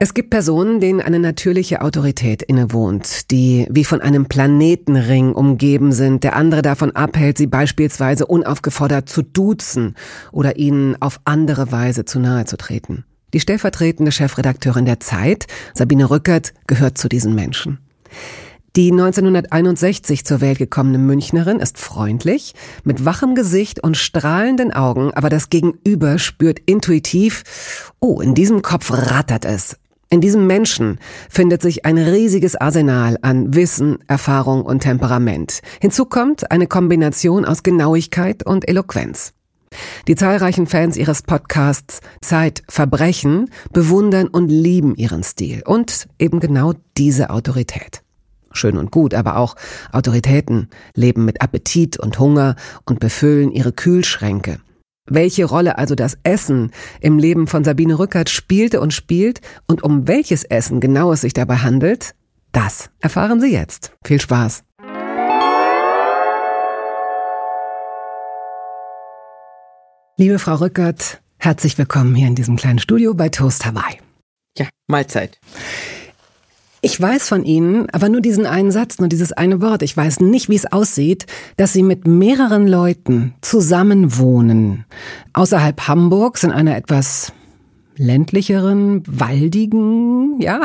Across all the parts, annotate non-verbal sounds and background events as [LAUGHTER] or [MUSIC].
Es gibt Personen, denen eine natürliche Autorität innewohnt, die wie von einem Planetenring umgeben sind, der andere davon abhält, sie beispielsweise unaufgefordert zu duzen oder ihnen auf andere Weise zu nahe zu treten. Die stellvertretende Chefredakteurin der Zeit, Sabine Rückert, gehört zu diesen Menschen. Die 1961 zur Welt gekommene Münchnerin ist freundlich, mit wachem Gesicht und strahlenden Augen, aber das Gegenüber spürt intuitiv, oh, in diesem Kopf rattert es, in diesem Menschen findet sich ein riesiges Arsenal an Wissen, Erfahrung und Temperament. Hinzu kommt eine Kombination aus Genauigkeit und Eloquenz. Die zahlreichen Fans ihres Podcasts Zeit Verbrechen bewundern und lieben ihren Stil und eben genau diese Autorität. Schön und gut, aber auch Autoritäten leben mit Appetit und Hunger und befüllen ihre Kühlschränke. Welche Rolle also das Essen im Leben von Sabine Rückert spielte und spielt und um welches Essen genau es sich dabei handelt, das erfahren Sie jetzt. Viel Spaß! Liebe Frau Rückert, herzlich willkommen hier in diesem kleinen Studio bei Toast Hawaii. Ja, Mahlzeit. Ich weiß von Ihnen, aber nur diesen einen Satz, nur dieses eine Wort. Ich weiß nicht, wie es aussieht, dass Sie mit mehreren Leuten zusammen wohnen. Außerhalb Hamburgs in einer etwas ländlicheren, waldigen, ja,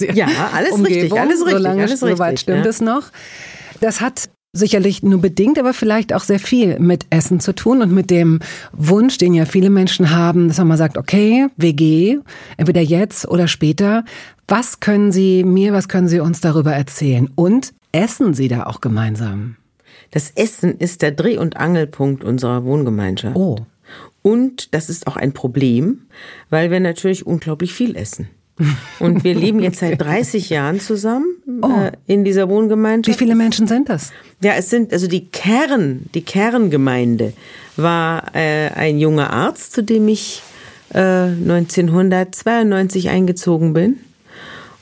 [LAUGHS] ja, alles Umgebung. richtig, alles richtig, Solange, alles richtig. Soweit stimmt ja. es noch. Das hat sicherlich nur bedingt, aber vielleicht auch sehr viel mit Essen zu tun und mit dem Wunsch, den ja viele Menschen haben, dass man mal sagt, okay, WG, entweder jetzt oder später, was können Sie mir, was können Sie uns darüber erzählen? Und essen Sie da auch gemeinsam? Das Essen ist der Dreh- und Angelpunkt unserer Wohngemeinschaft. Oh. Und das ist auch ein Problem, weil wir natürlich unglaublich viel essen. Und wir [LAUGHS] leben jetzt seit 30 Jahren zusammen oh. äh, in dieser Wohngemeinschaft. Wie viele Menschen sind das? Ja, es sind also die Kern, die Kerngemeinde war äh, ein junger Arzt, zu dem ich äh, 1992 eingezogen bin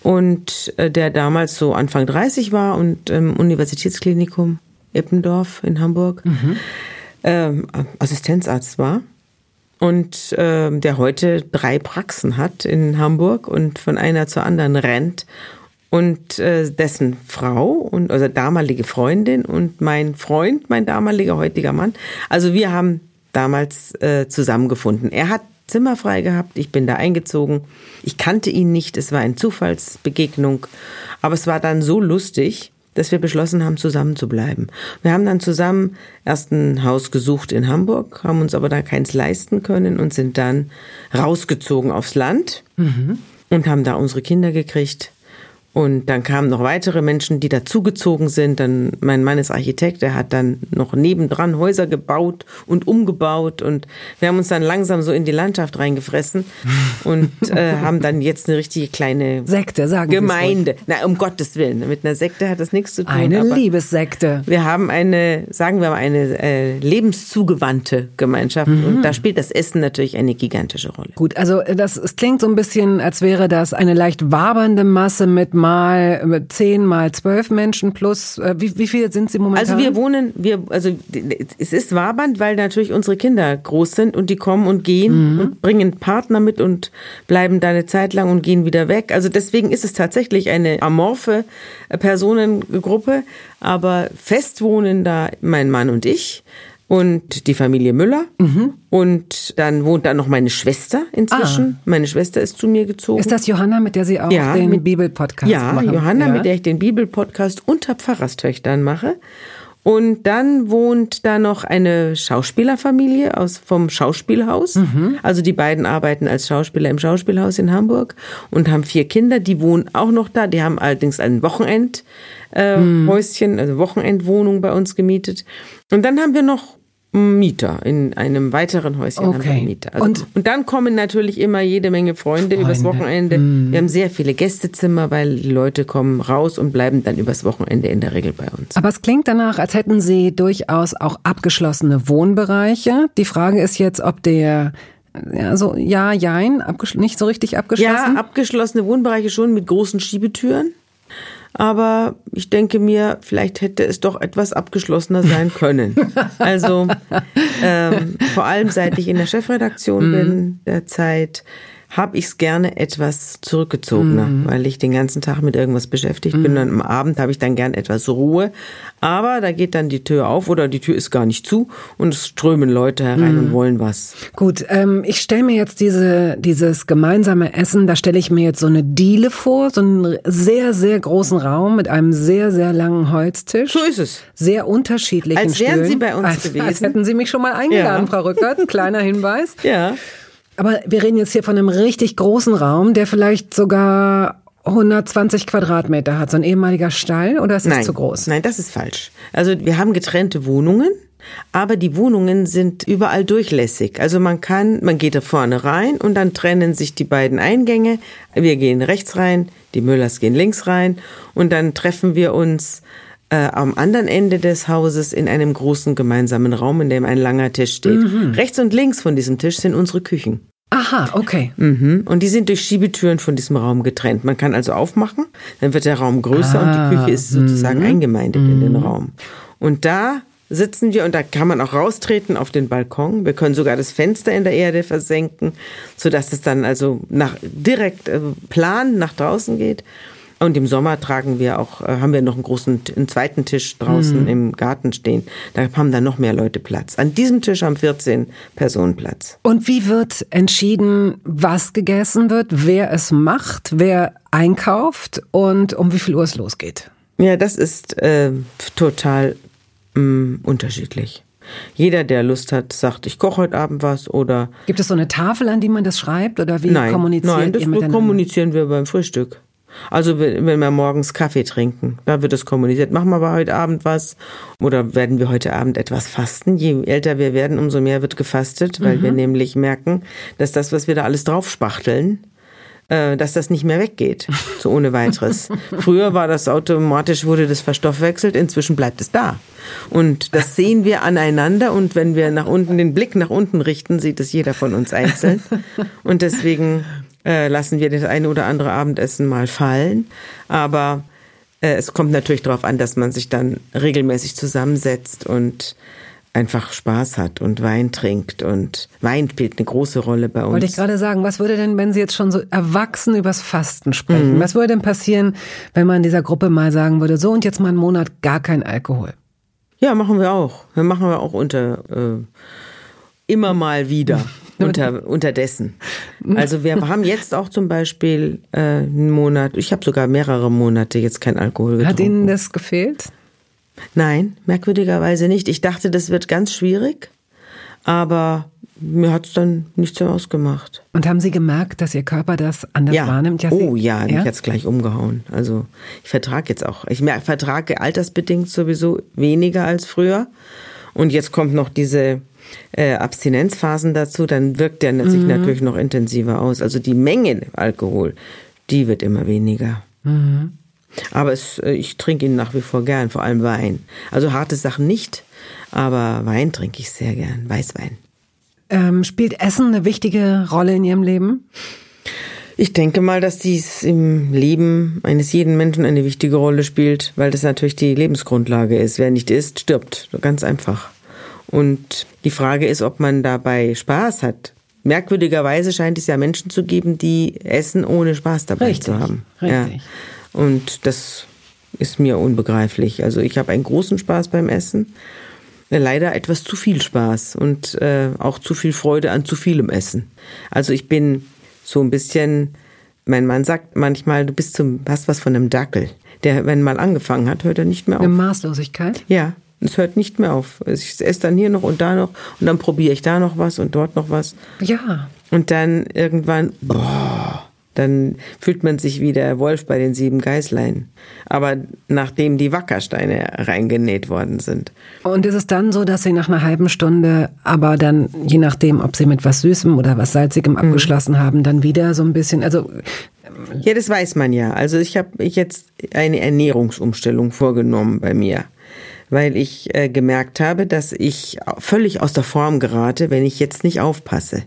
und äh, der damals so Anfang 30 war und im Universitätsklinikum Eppendorf in Hamburg mhm. ähm, Assistenzarzt war und äh, der heute drei Praxen hat in Hamburg und von einer zur anderen rennt und äh, dessen Frau und also damalige Freundin und mein Freund, mein damaliger heutiger Mann. Also wir haben damals äh, zusammengefunden. Er hat Zimmer frei gehabt. Ich bin da eingezogen. Ich kannte ihn nicht. Es war eine Zufallsbegegnung. Aber es war dann so lustig, dass wir beschlossen haben, zusammen zu bleiben. Wir haben dann zusammen erst ein Haus gesucht in Hamburg, haben uns aber da keins leisten können und sind dann rausgezogen aufs Land mhm. und haben da unsere Kinder gekriegt und dann kamen noch weitere Menschen, die dazugezogen sind. Dann mein Mann ist Architekt, der hat dann noch nebendran Häuser gebaut und umgebaut und wir haben uns dann langsam so in die Landschaft reingefressen [LAUGHS] und äh, haben dann jetzt eine richtige kleine Sekte, sagen Gemeinde. Na, um Gottes Willen, mit einer Sekte hat das nichts zu tun. Eine Liebessekte. Wir haben eine, sagen wir mal, eine äh, lebenszugewandte Gemeinschaft mhm. und da spielt das Essen natürlich eine gigantische Rolle. Gut, also das klingt so ein bisschen, als wäre das eine leicht wabernde Masse mit mal zehn mal zwölf Menschen plus, äh, wie, wie viele sind Sie momentan? Also wir wohnen, wir, also es ist Waband, weil natürlich unsere Kinder groß sind und die kommen und gehen mhm. und bringen Partner mit und bleiben da eine Zeit lang und gehen wieder weg. Also deswegen ist es tatsächlich eine amorphe äh, Personengruppe, aber fest wohnen da mein Mann und ich und die Familie Müller. Mhm. Und dann wohnt da noch meine Schwester inzwischen. Ah. Meine Schwester ist zu mir gezogen. Ist das Johanna, mit der Sie auch ja, den Bibelpodcast ja, machen? Johanna, ja, mit der ich den Bibelpodcast unter Pfarrerstöchtern mache. Und dann wohnt da noch eine Schauspielerfamilie aus vom Schauspielhaus. Mhm. Also die beiden arbeiten als Schauspieler im Schauspielhaus in Hamburg und haben vier Kinder. Die wohnen auch noch da. Die haben allerdings ein Wochenendhäuschen, äh, mhm. also Wochenendwohnung bei uns gemietet. Und dann haben wir noch Mieter in einem weiteren Häuschen Okay. haben wir Mieter. Also, Und- und, dann kommen natürlich immer jede Menge Freunde, übers Freunde. Wochenende. Mhm. Wir haben sehr viele Gästezimmer, weil die Leute kommen raus und bleiben dann übers Wochenende in der Regel bei uns. Aber es klingt danach, als hätten Sie durchaus auch abgeschlossene Wohnbereiche. Die Frage ist jetzt, ob der, ja, so, ja, jein, nicht so richtig abgeschlossen. Ja, abgeschlossene Wohnbereiche schon mit großen Schiebetüren. Aber ich denke mir, vielleicht hätte es doch etwas abgeschlossener sein können. Also [LAUGHS] ähm, vor allem seit ich in der Chefredaktion bin der Zeit, habe ich es gerne etwas zurückgezogener, weil ich den ganzen Tag mit irgendwas beschäftigt bin. Und am Abend habe ich dann gern etwas Ruhe. Aber da geht dann die Tür auf oder die Tür ist gar nicht zu und es strömen Leute herein und wollen was. Gut, ähm, ich stelle mir jetzt diese, dieses gemeinsame Essen, da stelle ich mir jetzt so eine Diele vor, so einen sehr, sehr großen Raum mit einem sehr, sehr langen Holztisch. So ist es. Sehr unterschiedlichen Als wären Stühlen. Sie bei uns als, gewesen. Als hätten Sie mich schon mal eingeladen, Ja. Frau Rückert. Kleiner [LAUGHS] Hinweis. Ja. Aber wir reden jetzt hier von einem richtig großen Raum, der vielleicht sogar 120 Quadratmeter hat. So ein ehemaliger Stall oder ist das Nein, zu groß? Nein, das ist falsch. Also wir haben getrennte Wohnungen, aber die Wohnungen sind überall durchlässig. Also man kann, man geht da vorne rein und dann trennen sich die beiden Eingänge. Wir gehen rechts rein, die Müllers gehen links rein und dann treffen wir uns äh, am anderen Ende des Hauses in einem großen gemeinsamen Raum, in dem ein langer Tisch steht. Rechts und links von diesem Tisch sind unsere Küchen. Aha, okay. Mhm. Und die sind durch Schiebetüren von diesem Raum getrennt. Man kann also aufmachen, dann wird der Raum größer und die Küche ist sozusagen eingemeindet in den Raum. Und da sitzen wir und da kann man auch raustreten auf den Balkon. Wir können sogar das Fenster in der Erde versenken, sodass es dann also nach, direkt äh, plan nach draußen geht. Und im Sommer tragen wir auch, äh, haben wir noch einen großen, einen zweiten Tisch draußen im Garten stehen. Da haben dann noch mehr Leute Platz. An diesem Tisch haben 14 Personen Platz. Und wie wird entschieden, was gegessen wird, wer es macht, wer einkauft und um wie viel Uhr es losgeht? Ja, das ist äh, total mh, unterschiedlich. Jeder, der Lust hat, sagt, ich koche heute Abend was oder Gibt es so eine Tafel, an die man das schreibt oder wie nein, kommuniziert nein, das ihr miteinander? kommunizieren wir beim Frühstück. Also wenn wir morgens Kaffee trinken, da wird es kommuniziert. Machen wir aber heute Abend was oder werden wir heute Abend etwas fasten? Je älter wir werden, umso mehr wird gefastet, weil Mhm. wir nämlich merken, dass das, was wir da alles draufspachteln, äh, dass das nicht mehr weggeht, [LAUGHS] so ohne weiteres. Früher war das automatisch, wurde das verstoffwechselt, inzwischen bleibt es da. Und das sehen wir aneinander und wenn wir nach unten den Blick nach unten richten, sieht es jeder von uns einzeln. Und deswegen äh, lassen wir das eine oder andere Abendessen mal fallen. Aber äh, es kommt natürlich darauf an, dass man sich dann regelmäßig zusammensetzt und einfach Spaß hat und Wein trinkt. Und Wein spielt eine große Rolle bei uns. Wollte ich gerade sagen, was würde denn, wenn Sie jetzt schon so erwachsen übers Fasten sprechen, Mhm. was würde denn passieren, wenn man dieser Gruppe mal sagen würde, so und jetzt mal einen Monat gar kein Alkohol? Ja, machen wir auch. Wir machen wir auch unter äh, immer mal wieder [LAUGHS] unter unterdessen. Also wir haben jetzt auch zum Beispiel äh, einen Monat. Ich habe sogar mehrere Monate jetzt kein Alkohol getrunken. Hat Ihnen das gefehlt? Nein, merkwürdigerweise nicht. Ich dachte, das wird ganz schwierig, aber mir hat's dann nichts mehr ausgemacht. Und haben Sie gemerkt, dass Ihr Körper das anders wahrnimmt? Sie- oh ja, mich hat's gleich umgehauen. Also ich vertrage jetzt auch, ich vertrage altersbedingt sowieso weniger als früher. Und jetzt kommt noch diese äh, Abstinenzphasen dazu, dann wirkt der sich Mhm. natürlich noch intensiver aus. Also die Menge Alkohol, die wird immer weniger. Mhm. Aber es, äh, ich trinke ihn nach wie vor gern, vor allem Wein. Also harte Sachen nicht, aber Wein trinke ich sehr gern, Weißwein. Ähm, spielt Essen eine wichtige Rolle in Ihrem Leben? Ich denke mal, dass dies im Leben eines jeden Menschen eine wichtige Rolle spielt, weil das natürlich die Lebensgrundlage ist. Wer nicht isst, stirbt. Ganz einfach. Und die Frage ist, ob man dabei Spaß hat. Merkwürdigerweise scheint es ja Menschen zu geben, die essen, ohne Spaß dabei Richtig, zu haben. richtig. Ja. Und das ist mir unbegreiflich. Also ich habe einen großen Spaß beim Essen. Leider etwas zu viel Spaß und äh, auch zu viel Freude an zu vielem Essen. Also ich bin so ein bisschen, mein Mann sagt manchmal, du bist zum, hast was von einem Dackel. Der, wenn mal angefangen hat, hört er nicht mehr auf. Eine Maßlosigkeit? Ja, es hört nicht mehr auf. Ich esse dann hier noch und da noch und dann probiere ich da noch was und dort noch was. Ja. Und dann irgendwann, boah, Dann fühlt man sich wie der Wolf bei den sieben Geißlein. Aber nachdem die Wackersteine reingenäht worden sind. Und ist es dann so, dass Sie nach einer halben Stunde, aber dann, je nachdem, ob Sie mit was Süßem oder was Salzigem mhm. abgeschlossen mhm. haben, dann wieder so ein bisschen, also. Ja, das weiß man ja. Also ich habe jetzt eine Ernährungsumstellung vorgenommen bei mir weil ich äh, gemerkt habe, dass ich völlig aus der Form gerate, wenn ich jetzt nicht aufpasse.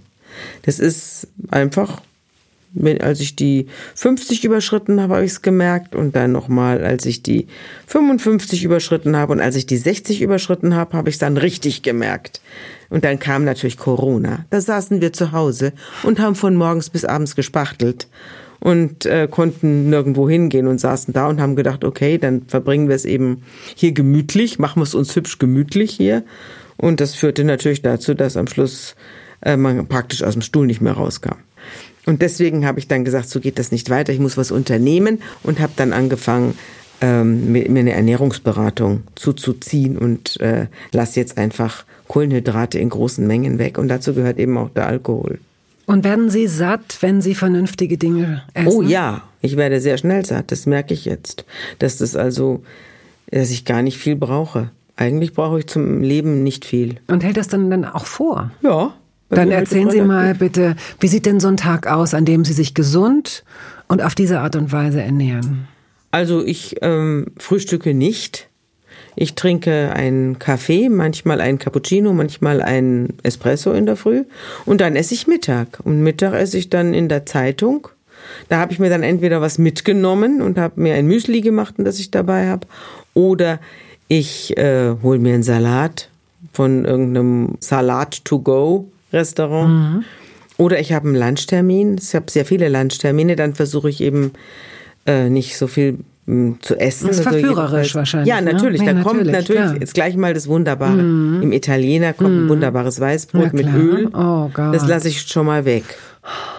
Das ist einfach, als ich die 50 überschritten habe, habe ich es gemerkt und dann nochmal, als ich die 55 überschritten habe und als ich die 60 überschritten habe, habe ich es dann richtig gemerkt. Und dann kam natürlich Corona. Da saßen wir zu Hause und haben von morgens bis abends gespachtelt und äh, konnten nirgendwo hingehen und saßen da und haben gedacht, okay, dann verbringen wir es eben hier gemütlich, machen wir es uns hübsch gemütlich hier. Und das führte natürlich dazu, dass am Schluss äh, man praktisch aus dem Stuhl nicht mehr rauskam. Und deswegen habe ich dann gesagt, so geht das nicht weiter, ich muss was unternehmen und habe dann angefangen, ähm, mir eine Ernährungsberatung zuzuziehen und äh, lass jetzt einfach Kohlenhydrate in großen Mengen weg. Und dazu gehört eben auch der Alkohol. Und werden Sie satt, wenn Sie vernünftige Dinge essen? Oh ja, ich werde sehr schnell satt, das merke ich jetzt. Dass das also, dass ich gar nicht viel brauche. Eigentlich brauche ich zum Leben nicht viel. Und hält das dann, dann auch vor? Ja. Dann erzählen Sie mal bitte, wie sieht denn so ein Tag aus, an dem Sie sich gesund und auf diese Art und Weise ernähren? Also ich ähm, frühstücke nicht. Ich trinke einen Kaffee, manchmal einen Cappuccino, manchmal einen Espresso in der Früh und dann esse ich Mittag. Und Mittag esse ich dann in der Zeitung. Da habe ich mir dann entweder was mitgenommen und habe mir ein Müsli gemacht, das ich dabei habe, oder ich äh, hole mir einen Salat von irgendeinem Salat-to-go-Restaurant. Mhm. Oder ich habe einen Lunchtermin. Ich habe sehr viele Lunchtermine. Dann versuche ich eben äh, nicht so viel zu essen. Das ist also verführerisch wahrscheinlich. Ja, ne? natürlich. Ne? Ja, da kommt natürlich klar. jetzt gleich mal das Wunderbare. Mm. Im Italiener kommt mm. ein wunderbares Weißbrot mit Öl. Oh Gott. Das lasse ich schon mal weg.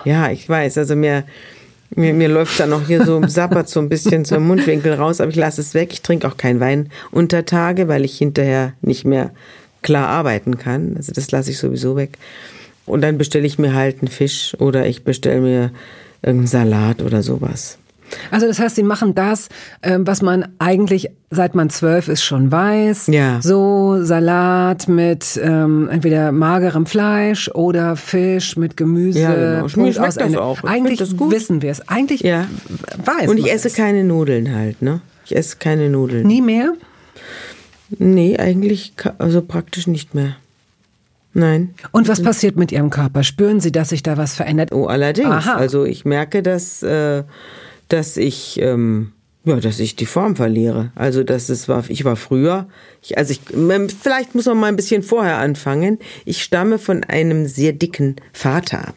Ja, ich weiß. Also mir, mir, mir läuft da noch hier so sappert so ein bisschen zum Mundwinkel raus, aber ich lasse es weg. Ich trinke auch keinen Wein unter Tage, weil ich hinterher nicht mehr klar arbeiten kann. Also das lasse ich sowieso weg. Und dann bestelle ich mir halt einen Fisch oder ich bestelle mir irgendeinen Salat oder sowas. Also das heißt, sie machen das, ähm, was man eigentlich seit man zwölf ist schon weiß. Ja. So Salat mit ähm, entweder magerem Fleisch oder Fisch mit Gemüse. Ja, genau. Punkt aus das auch. Eigentlich wissen wir es. Eigentlich ja. weiß Und ich esse es. keine Nudeln halt, ne? Ich esse keine Nudeln. Nie mehr? Nee, eigentlich also praktisch nicht mehr. Nein. Und was passiert mit Ihrem Körper? Spüren Sie, dass sich da was verändert? Oh, allerdings. Aha. Also ich merke, dass äh, dass ich ähm, ja, dass ich die Form verliere. Also das ist war ich war früher, ich, also ich vielleicht muss man mal ein bisschen vorher anfangen. Ich stamme von einem sehr dicken Vater ab.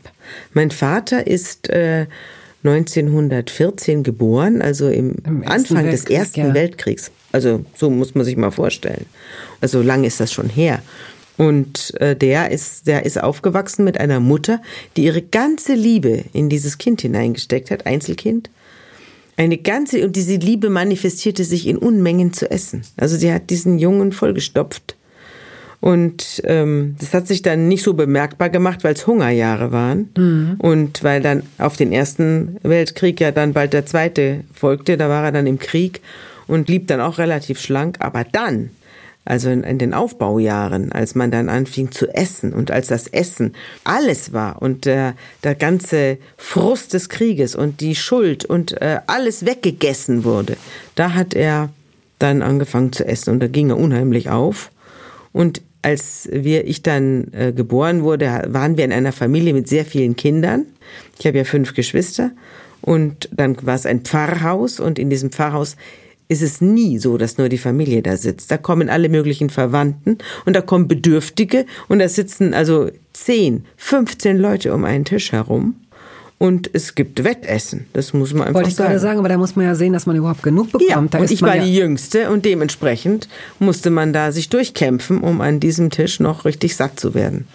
Mein Vater ist äh, 1914 geboren, also im, Im Anfang des Ersten ja. Weltkriegs. Also so muss man sich mal vorstellen. Also lange ist das schon her. Und äh, der ist, der ist aufgewachsen mit einer Mutter, die ihre ganze Liebe in dieses Kind hineingesteckt hat, Einzelkind. Eine ganze, und diese Liebe manifestierte sich in Unmengen zu essen. Also sie hat diesen Jungen vollgestopft. Und ähm, das hat sich dann nicht so bemerkbar gemacht, weil es Hungerjahre waren. Mhm. Und weil dann auf den Ersten Weltkrieg ja dann bald der zweite folgte, da war er dann im Krieg und blieb dann auch relativ schlank. Aber dann also in, in, den Aufbaujahren, als man dann anfing zu essen und als das Essen alles war und der, der ganze Frust des Krieges und die Schuld und äh, alles weggegessen wurde, da hat er dann angefangen zu essen und da ging er unheimlich auf. Und als wir, ich dann äh, geboren wurde, waren wir in einer Familie mit sehr vielen Kindern. Ich habe ja fünf Geschwister und dann war es ein Pfarrhaus und in diesem Pfarrhaus ist es nie so, dass nur die Familie da sitzt. Da kommen alle möglichen Verwandten und da kommen Bedürftige und da sitzen also 10, 15 Leute um einen Tisch herum. Und es gibt Wettessen, das muss man einfach Wollte ich sagen. gerade sagen, aber da muss man ja sehen, dass man überhaupt genug bekommt. Ja, und ich war ja die Jüngste und dementsprechend musste man da sich durchkämpfen, um an diesem Tisch noch richtig satt zu werden.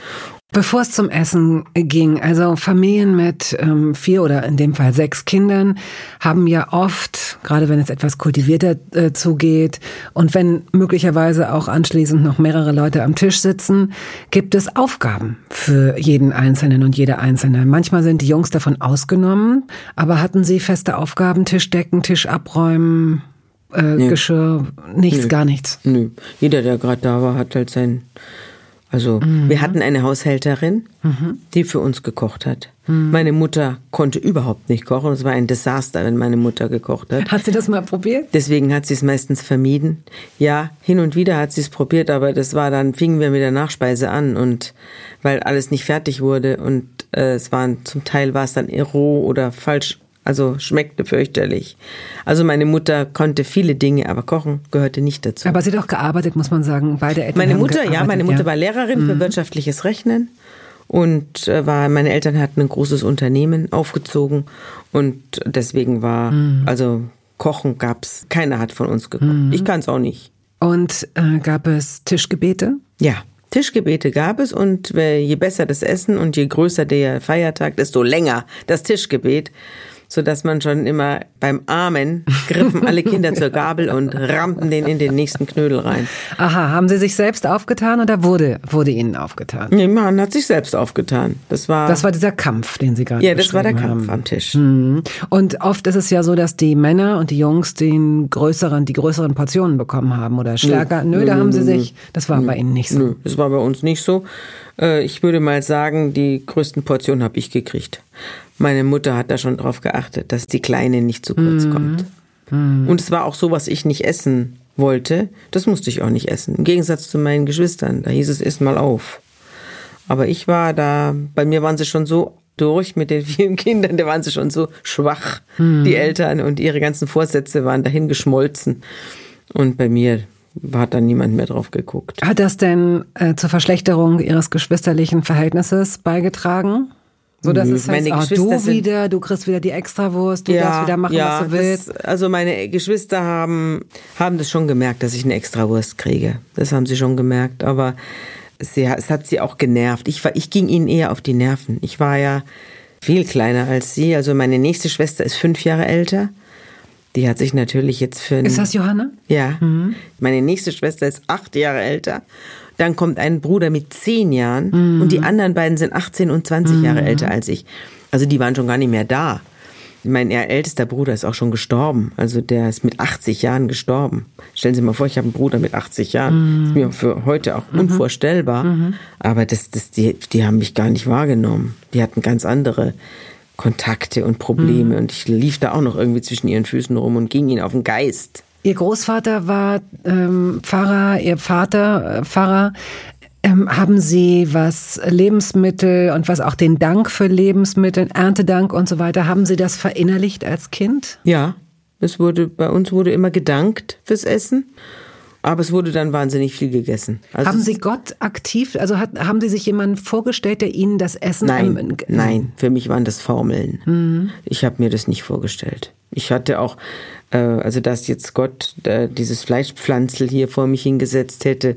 Bevor es zum Essen ging, also Familien mit ähm, vier oder in dem Fall sechs Kindern haben ja oft, gerade wenn es etwas kultivierter äh, zugeht und wenn möglicherweise auch anschließend noch mehrere Leute am Tisch sitzen, gibt es Aufgaben für jeden Einzelnen und jede Einzelne. Manchmal sind die Jungs davon ausgenommen, aber hatten sie feste Aufgaben, Tisch decken, Tisch abräumen, äh. Geschirr, nichts, nee. gar nichts. Nö. Jeder, der gerade da war, hat halt sein also mhm. wir hatten eine Haushälterin, mhm. die für uns gekocht hat. Mhm. Meine Mutter konnte überhaupt nicht kochen. Es war ein Desaster, wenn meine Mutter gekocht hat. Hat sie das mal probiert? Deswegen hat sie es meistens vermieden. Ja, hin und wieder hat sie es probiert, aber das war dann, fingen wir mit der Nachspeise an und weil alles nicht fertig wurde und äh, es waren zum Teil war es dann roh oder falsch also schmeckte fürchterlich. Also meine Mutter konnte viele Dinge, aber Kochen gehörte nicht dazu. Aber sie hat auch gearbeitet, muss man sagen. Beide Eltern Meine Mutter, ja, meine Mutter ja. war Lehrerin mhm. für wirtschaftliches Rechnen und äh, war meine Eltern hatten ein großes Unternehmen aufgezogen und deswegen war mhm. also Kochen gab's keiner hat von uns gekocht. Mhm. Ich kann es auch nicht. Und äh, gab es Tischgebete? Ja. Tischgebete gab es und je besser das Essen und je größer der Feiertag, desto länger das Tischgebet so dass man schon immer beim Armen griffen alle Kinder zur Gabel und rammten den in den nächsten Knödel rein. Aha, haben Sie sich selbst aufgetan oder wurde, wurde Ihnen aufgetan? Nee, man hat sich selbst aufgetan. Das war, das war dieser Kampf, den Sie gerade Ja, das war der Kampf haben. am Tisch. Mhm. Und oft ist es ja so, dass die Männer und die Jungs den größeren, die größeren Portionen bekommen haben oder stärker. Nö, nö, nö da haben Sie sich, das war bei Ihnen nicht so. Nö, das war bei uns nicht so. Äh, ich würde mal sagen, die größten Portionen habe ich gekriegt. Meine Mutter hat da schon drauf geachtet, dass die Kleine nicht zu kurz mhm. kommt. Mhm. Und es war auch so, was ich nicht essen wollte, das musste ich auch nicht essen. Im Gegensatz zu meinen Geschwistern, da hieß es, iss mal auf. Aber ich war da, bei mir waren sie schon so durch mit den [LAUGHS] vielen Kindern, da waren sie schon so schwach, mhm. die Eltern, und ihre ganzen Vorsätze waren dahin geschmolzen. Und bei mir hat dann niemand mehr drauf geguckt. Hat das denn äh, zur Verschlechterung ihres geschwisterlichen Verhältnisses beigetragen? So dass es heißt, meine oh, du wieder, du kriegst wieder die Extrawurst, du ja, darfst wieder machen, ja, was du willst. Das, also meine Geschwister haben, haben das schon gemerkt, dass ich eine Extrawurst kriege. Das haben sie schon gemerkt, aber sie, es hat sie auch genervt. Ich, war, ich ging ihnen eher auf die Nerven. Ich war ja viel kleiner als sie. Also meine nächste Schwester ist fünf Jahre älter. Die hat sich natürlich jetzt für... Ist das Johanna? Ja. Mhm. Meine nächste Schwester ist acht Jahre älter dann kommt ein Bruder mit zehn Jahren mhm. und die anderen beiden sind 18 und 20 mhm. Jahre älter als ich. Also die waren schon gar nicht mehr da. Mein ältester Bruder ist auch schon gestorben. Also der ist mit 80 Jahren gestorben. Stellen Sie mal vor, ich habe einen Bruder mit 80 Jahren. Mhm. Das ist mir für heute auch mhm. unvorstellbar. Mhm. Aber das, das, die, die haben mich gar nicht wahrgenommen. Die hatten ganz andere Kontakte und Probleme. Mhm. Und ich lief da auch noch irgendwie zwischen ihren Füßen rum und ging ihnen auf den Geist. Ihr Großvater war ähm, Pfarrer, Ihr Vater äh, Pfarrer. Ähm, haben Sie was Lebensmittel und was auch den Dank für Lebensmittel, Erntedank und so weiter, haben Sie das verinnerlicht als Kind? Ja, es wurde bei uns wurde immer gedankt fürs Essen. Aber es wurde dann wahnsinnig viel gegessen. Also haben Sie Gott aktiv, also hat, haben Sie sich jemanden vorgestellt, der Ihnen das Essen... Nein, ähm, nein, für mich waren das Formeln. Mhm. Ich habe mir das nicht vorgestellt. Ich hatte auch, also dass jetzt Gott äh, dieses Fleischpflanzel hier vor mich hingesetzt hätte,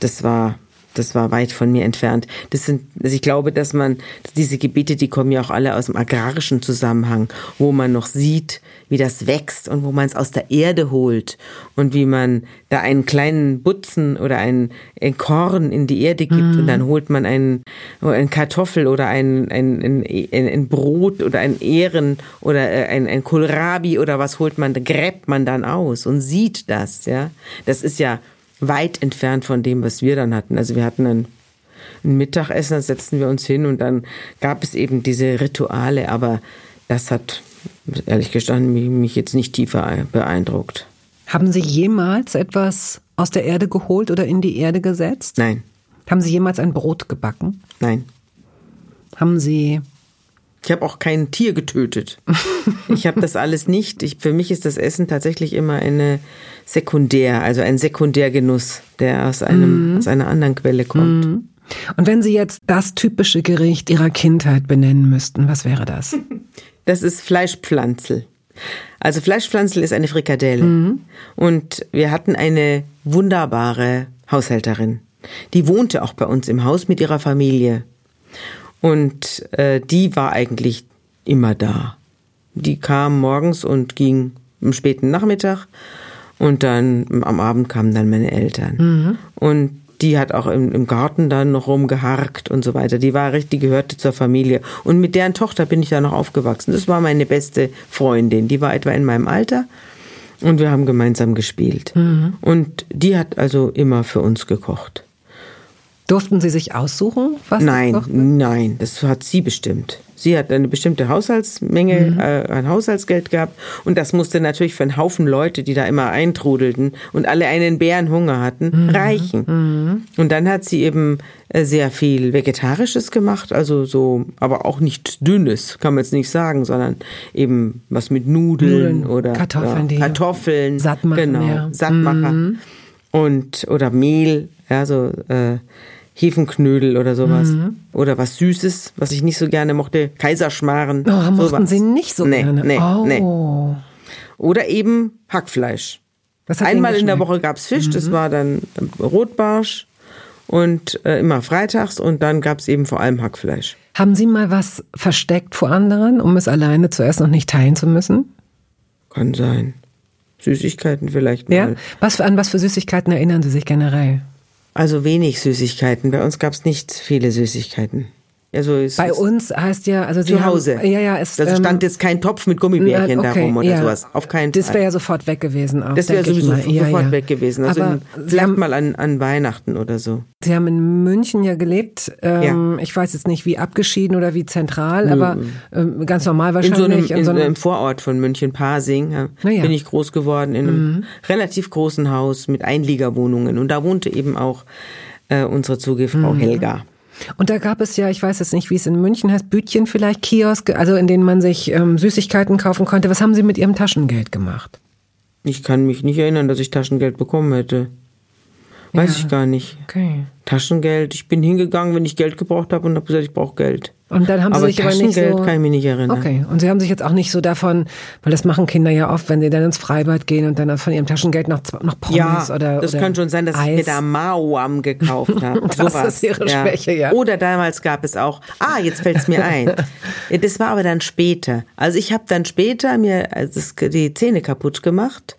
das war das war weit von mir entfernt. Das sind, also ich glaube, dass man, diese Gebete, die kommen ja auch alle aus dem agrarischen Zusammenhang, wo man noch sieht, wie das wächst und wo man es aus der Erde holt und wie man da einen kleinen Butzen oder ein, ein Korn in die Erde gibt mhm. und dann holt man einen, einen Kartoffel oder ein, ein, ein, ein Brot oder ein Ehren oder äh, ein, ein Kohlrabi oder was holt man, gräbt man dann aus und sieht das, ja. Das ist ja weit entfernt von dem, was wir dann hatten. Also wir hatten ein, ein Mittagessen, da setzten wir uns hin und dann gab es eben diese Rituale, aber das hat ehrlich gestanden mich jetzt nicht tiefer beeindruckt. Haben Sie jemals etwas aus der Erde geholt oder in die Erde gesetzt? Nein. Haben Sie jemals ein Brot gebacken? Nein. Haben Sie ich habe auch kein Tier getötet. Ich habe das alles nicht. Ich, für mich ist das Essen tatsächlich immer eine Sekundär, also ein Sekundärgenuss, der aus einem mm. aus einer anderen Quelle kommt. Mm. Und wenn Sie jetzt das typische Gericht Ihrer Kindheit benennen müssten, was wäre das? [LAUGHS] Das ist Fleischpflanzel. Also Fleischpflanzel ist eine Frikadelle. Mm. Und wir hatten eine wunderbare Haushälterin. Die wohnte auch bei uns im Haus mit ihrer Familie. Und äh, die war eigentlich immer da. Die kam morgens und ging am späten Nachmittag und dann am Abend kamen dann meine Eltern. Mhm. Und die hat auch im, im, Garten dann noch rumgeharkt und so weiter. Die war richtig, gehörte zur Familie. Und mit deren Tochter bin ich dann noch aufgewachsen. Das war meine beste Freundin. Die war etwa in meinem Alter. Und wir haben gemeinsam gespielt. Mhm. Und die hat also immer für uns gekocht. Durften Sie sich aussuchen, was Nein, nein, das hat sie bestimmt. Sie hat eine bestimmte Haushaltsmenge mhm. äh, an Haushaltsgeld gehabt und das musste natürlich für einen Haufen Leute, die da immer eintrudelten und alle einen Bärenhunger hatten, mhm. reichen. Mhm. Und dann hat sie eben äh, sehr viel Vegetarisches gemacht, also so, aber auch nicht dünnes, kann man jetzt nicht sagen, sondern eben was mit Nudeln, Nudeln oder Kartoffeln, ja, Kartoffeln, Sattmachen, genau, ja. Sattmacher mhm. und oder Mehl, ja so. Äh, Hefenknödel oder sowas. Mhm. Oder was Süßes, was ich nicht so gerne mochte. Kaiserschmarren. Oh, mochten. Sie nicht so nee, gerne? Nee, oh. nee. Oder eben Hackfleisch. Einmal in der Woche gab's Fisch, mhm. das war dann Rotbarsch und äh, immer freitags und dann gab's eben vor allem Hackfleisch. Haben Sie mal was versteckt vor anderen, um es alleine zu essen und nicht teilen zu müssen? Kann sein. Süßigkeiten vielleicht mal. Ja? Was, an was für Süßigkeiten erinnern Sie sich generell? Also wenig Süßigkeiten. Bei uns gab es nicht viele Süßigkeiten. Also Bei uns heißt ja, also zu Hause. Haben, ja, ja, es also stand jetzt kein Topf mit Gummibärchen okay, darum oder ja. sowas. Auf keinen Fall. Das wäre ja sofort weg gewesen. Auch, das wäre sowieso ja, sofort ja. weg gewesen. Also Aber vielleicht haben, mal an, an Weihnachten oder so. Sie haben in München ja gelebt. Ähm, ich weiß jetzt nicht, wie abgeschieden oder wie zentral, aber ähm, ganz normal wahrscheinlich. In so einem, in, in so einem Vorort von München, Pasing, bin ich groß geworden in einem mhm. relativ großen Haus mit Einliegerwohnungen. Und da wohnte eben auch äh, unsere Zugefrau mhm. Helga. Und da gab es ja, ich weiß jetzt nicht, wie es in München heißt, Bütchen vielleicht, Kioske, also in denen man sich ähm, Süßigkeiten kaufen konnte. Was haben Sie mit Ihrem Taschengeld gemacht? Ich kann mich nicht erinnern, dass ich Taschengeld bekommen hätte. Weiß ja. ich gar nicht. Okay. Taschengeld. Ich bin hingegangen, wenn ich Geld gebraucht habe und habe gesagt, ich brauche Geld. Und dann haben aber Sie sich aber nicht so. kann ich mich nicht erinnern. Okay. Und Sie haben sich jetzt auch nicht so davon, weil das machen Kinder ja oft, wenn sie dann ins Freibad gehen und dann von ihrem Taschengeld noch, noch Pommes ja, oder. Das oder kann schon sein, dass Eis. ich mir da Mauam gekauft habe. [LAUGHS] das Sowas. ist Ihre ja. Schwäche, ja. Oder damals gab es auch. Ah, jetzt fällt es mir ein. [LAUGHS] das war aber dann später. Also ich habe dann später mir die Zähne kaputt gemacht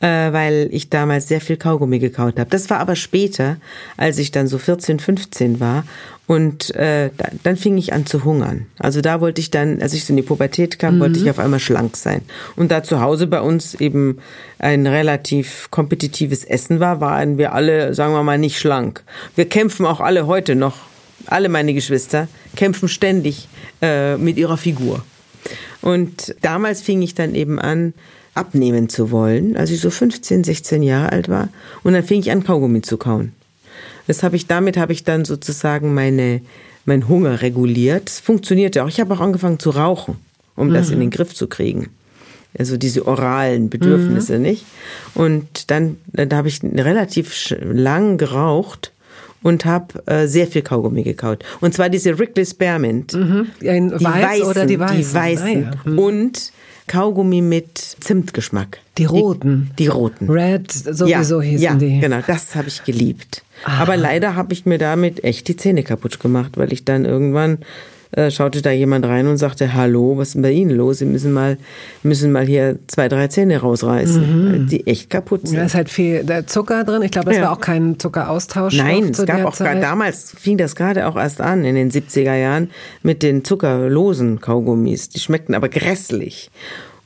äh, weil ich damals sehr viel Kaugummi gekaut habe. Das war aber später, als ich dann so 14, 15 war. Und äh, da, dann fing ich an zu hungern. Also da wollte ich dann, als ich so in die Pubertät kam, mhm. wollte ich auf einmal schlank sein. Und da zu Hause bei uns eben ein relativ kompetitives Essen war, waren wir alle, sagen wir mal, nicht schlank. Wir kämpfen auch alle heute noch, alle meine Geschwister kämpfen ständig äh, mit ihrer Figur. Und damals fing ich dann eben an, abnehmen zu wollen, als ich so 15, 16 Jahre alt war. Und dann fing ich an, Kaugummi zu kauen. Das habe ich, damit habe ich dann sozusagen meine, mein Hunger reguliert. Es funktionierte auch. Ich habe auch angefangen zu rauchen, um mhm. das in mhm. den Griff zu kriegen. Also diese oralen Bedürfnisse, mhm. nicht? Und dann, dann habe ich relativ lang geraucht und habe äh, sehr viel Kaugummi gekaut. Und zwar diese Wrigley Spearmint. Mhm. Ein die Weiß weißen, oder die weißen? Die weißen. Ah, ja. mhm. Und Kaugummi mit Zimtgeschmack. Die roten. Die, die roten. Red, sowieso ja, hießen ja, die. Genau, das habe ich geliebt. Aha. Aber leider habe ich mir damit echt die Zähne kaputt gemacht, weil ich dann irgendwann äh, schaute da jemand rein und sagte, hallo, was ist denn bei Ihnen los? Sie müssen mal, müssen mal hier zwei, drei Zähne rausreißen, mhm. die echt kaputt sind. Da ist halt viel Zucker drin. Ich glaube, es ja. war auch kein Zuckeraustausch. Nein, es gab auch Zeit. damals fing das gerade auch erst an in den 70er Jahren mit den zuckerlosen Kaugummis. Die schmeckten aber grässlich.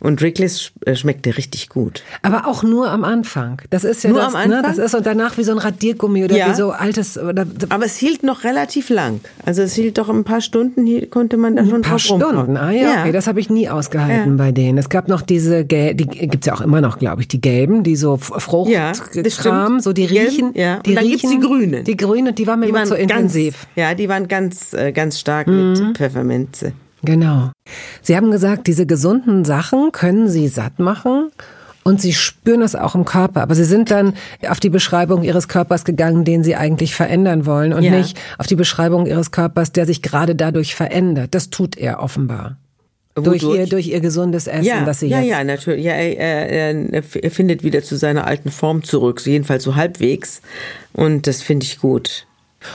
Und Wrigley's äh, schmeckte richtig gut. Aber auch nur am Anfang. Das ist ja nur das, am Anfang? Ne? Das ist und danach wie so ein Radiergummi oder ja. wie so altes. Oder, Aber es hielt noch relativ lang. Also es hielt doch ein paar Stunden, hier konnte man da schon ein paar Stunden. Ah ja, ja. Okay, das habe ich nie ausgehalten ja. bei denen. Es gab noch diese, die gibt's ja auch immer noch, glaube ich, die gelben, die so Fruchtkram, ja, so die riechen. Ja. Die und dann riechen, gibt's die grünen. Die grünen, die waren mir die immer zu intensiv. ja, die waren ganz, äh, ganz stark mhm. mit Pfefferminze. Genau. Sie haben gesagt, diese gesunden Sachen können Sie satt machen. Und sie spüren das auch im Körper. Aber sie sind dann auf die Beschreibung ihres Körpers gegangen, den sie eigentlich verändern wollen und ja. nicht auf die Beschreibung ihres Körpers, der sich gerade dadurch verändert. Das tut er offenbar. Durch ihr, durch ihr gesundes Essen, ja, das sie ja, jetzt. Ja, ja, natürlich. Ja, er, er, er findet wieder zu seiner alten Form zurück, jedenfalls so halbwegs. Und das finde ich gut.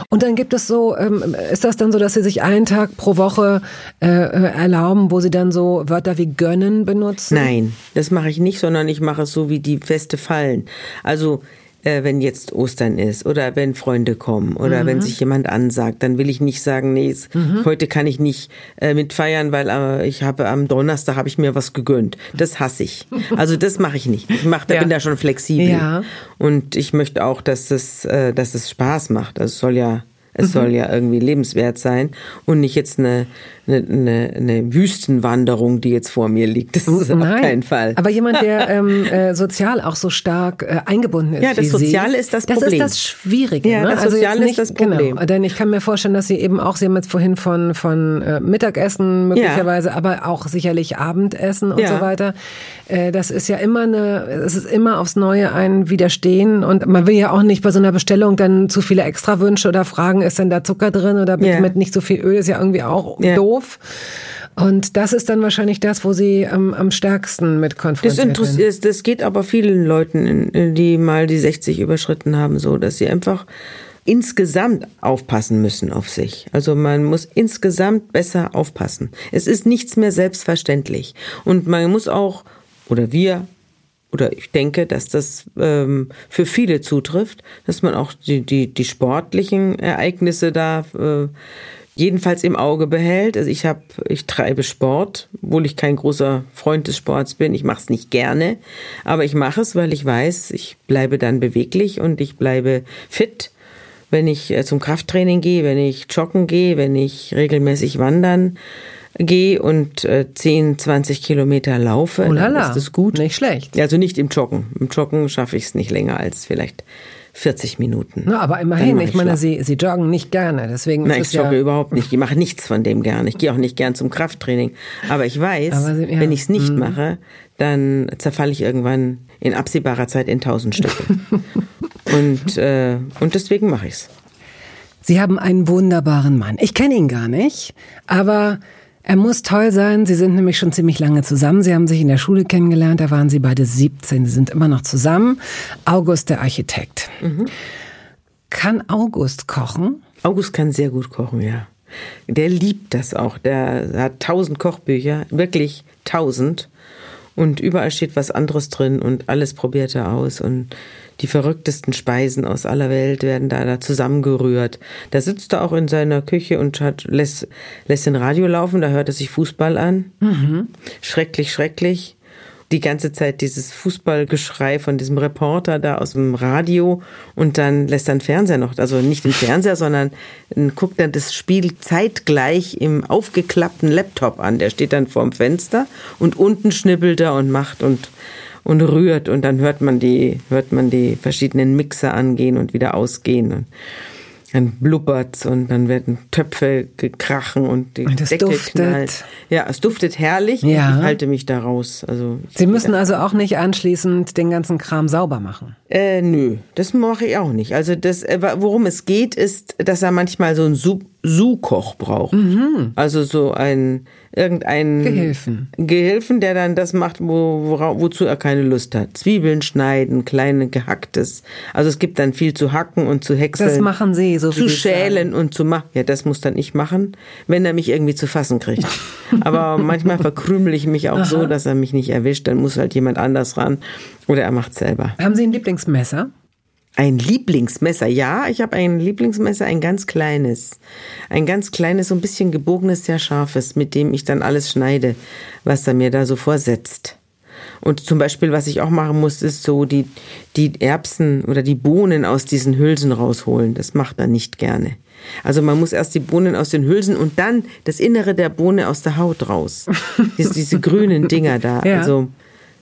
Und dann gibt es so, ähm, ist das dann so, dass Sie sich einen Tag pro Woche äh, äh, erlauben, wo Sie dann so Wörter wie gönnen benutzen? Nein, das mache ich nicht, sondern ich mache es so, wie die Feste fallen. Also äh, wenn jetzt Ostern ist oder wenn Freunde kommen oder mhm. wenn sich jemand ansagt, dann will ich nicht sagen, nee, mhm. heute kann ich nicht äh, mit feiern, weil äh, ich habe am Donnerstag habe ich mir was gegönnt. Das hasse ich. Also das mache ich nicht. Ich mach, da ja. bin da schon flexibel. Ja. Und ich möchte auch, dass es, äh, dass es Spaß macht. Also es soll ja es mhm. soll ja irgendwie lebenswert sein und nicht jetzt eine, eine, eine Wüstenwanderung, die jetzt vor mir liegt. Das ist Nein. auf keinen Fall. Aber jemand, der [LAUGHS] ähm, äh, sozial auch so stark äh, eingebunden ist. Ja, das Soziale Sie, ist das Problem. Das ist das Schwierige. Ja, ne? das also Soziale nicht, ist das Problem. Genau, denn ich kann mir vorstellen, dass Sie eben auch, Sie haben jetzt vorhin von, von äh, Mittagessen möglicherweise, ja. aber auch sicherlich Abendessen und ja. so weiter. Äh, das ist ja immer eine, es ist immer aufs Neue ein Widerstehen und man will ja auch nicht bei so einer Bestellung dann zu viele Extrawünsche oder Fragen, ist denn da Zucker drin oder mit, yeah. mit nicht so viel Öl, ist ja irgendwie auch yeah. doof. Und das ist dann wahrscheinlich das, wo sie am, am stärksten mit konfrontiert das sind. Das geht aber vielen Leuten, die mal die 60 überschritten haben, so, dass sie einfach insgesamt aufpassen müssen auf sich. Also man muss insgesamt besser aufpassen. Es ist nichts mehr selbstverständlich. Und man muss auch, oder wir oder ich denke, dass das ähm, für viele zutrifft, dass man auch die, die, die sportlichen Ereignisse da äh, jedenfalls im Auge behält. Also ich habe, ich treibe Sport, obwohl ich kein großer Freund des Sports bin. Ich mache es nicht gerne, aber ich mache es, weil ich weiß, ich bleibe dann beweglich und ich bleibe fit, wenn ich äh, zum Krafttraining gehe, wenn ich joggen gehe, wenn ich regelmäßig wandern gehe und äh, 10, 20 Kilometer laufe, oh dann ist das gut. Nicht schlecht. Also nicht im Joggen. Im Joggen schaffe ich es nicht länger als vielleicht 40 Minuten. Na, aber immerhin, ich, ich meine, Sie, Sie joggen nicht gerne, deswegen Nein, ich jogge ja überhaupt nicht. Ich mache nichts von dem gerne. Ich gehe auch nicht gern zum Krafttraining. Aber ich weiß, aber Sie, ja. wenn ich es nicht mhm. mache, dann zerfalle ich irgendwann in absehbarer Zeit in tausend Stücke. [LAUGHS] und, äh, und deswegen mache ich es. Sie haben einen wunderbaren Mann. Ich kenne ihn gar nicht, aber er muss toll sein. Sie sind nämlich schon ziemlich lange zusammen. Sie haben sich in der Schule kennengelernt. Da waren Sie beide 17. Sie sind immer noch zusammen. August, der Architekt. Mhm. Kann August kochen? August kann sehr gut kochen, ja. Der liebt das auch. Der hat tausend Kochbücher, wirklich tausend. Und überall steht was anderes drin und alles probiert er aus. Und die verrücktesten Speisen aus aller Welt werden da, da zusammengerührt. Da sitzt er auch in seiner Küche und hat, lässt, lässt den Radio laufen, da hört er sich Fußball an. Mhm. Schrecklich, schrecklich die ganze Zeit dieses Fußballgeschrei von diesem Reporter da aus dem Radio und dann lässt er den Fernseher noch, also nicht den Fernseher, sondern guckt dann das Spiel zeitgleich im aufgeklappten Laptop an. Der steht dann vorm Fenster und unten schnippelt er und macht und und rührt und dann hört man die, hört man die verschiedenen Mixer angehen und wieder ausgehen und dann blubbert's und dann werden Töpfe gekrachen und die und Decke duftet. knallt. Ja, es duftet herrlich. Ja. Ich halte mich da raus. Also Sie müssen also auch nicht anschließend den ganzen Kram sauber machen. Äh, nö, das mache ich auch nicht. Also das, äh, worum es geht, ist, dass er manchmal so einen Su-Koch braucht. Mhm. Also so ein irgendeinen Gehilfen. Gehilfen, der dann das macht, wo, wo, wozu er keine Lust hat. Zwiebeln schneiden, kleine gehacktes. Also es gibt dann viel zu hacken und zu häckseln. Das machen Sie, so wie Zu schälen und zu machen. Ja, das muss dann ich machen, wenn er mich irgendwie zu fassen kriegt. [LAUGHS] Aber manchmal verkrümel ich mich auch Aha. so, dass er mich nicht erwischt. Dann muss halt jemand anders ran. Oder er macht selber. Haben Sie ein Lieblingsmesser? Ein Lieblingsmesser, ja, ich habe ein Lieblingsmesser, ein ganz kleines. Ein ganz kleines, so ein bisschen gebogenes, sehr scharfes, mit dem ich dann alles schneide, was er mir da so vorsetzt. Und zum Beispiel, was ich auch machen muss, ist so die, die Erbsen oder die Bohnen aus diesen Hülsen rausholen. Das macht er nicht gerne. Also man muss erst die Bohnen aus den Hülsen und dann das Innere der Bohne aus der Haut raus. [LAUGHS] diese, diese grünen Dinger da. Ja. Also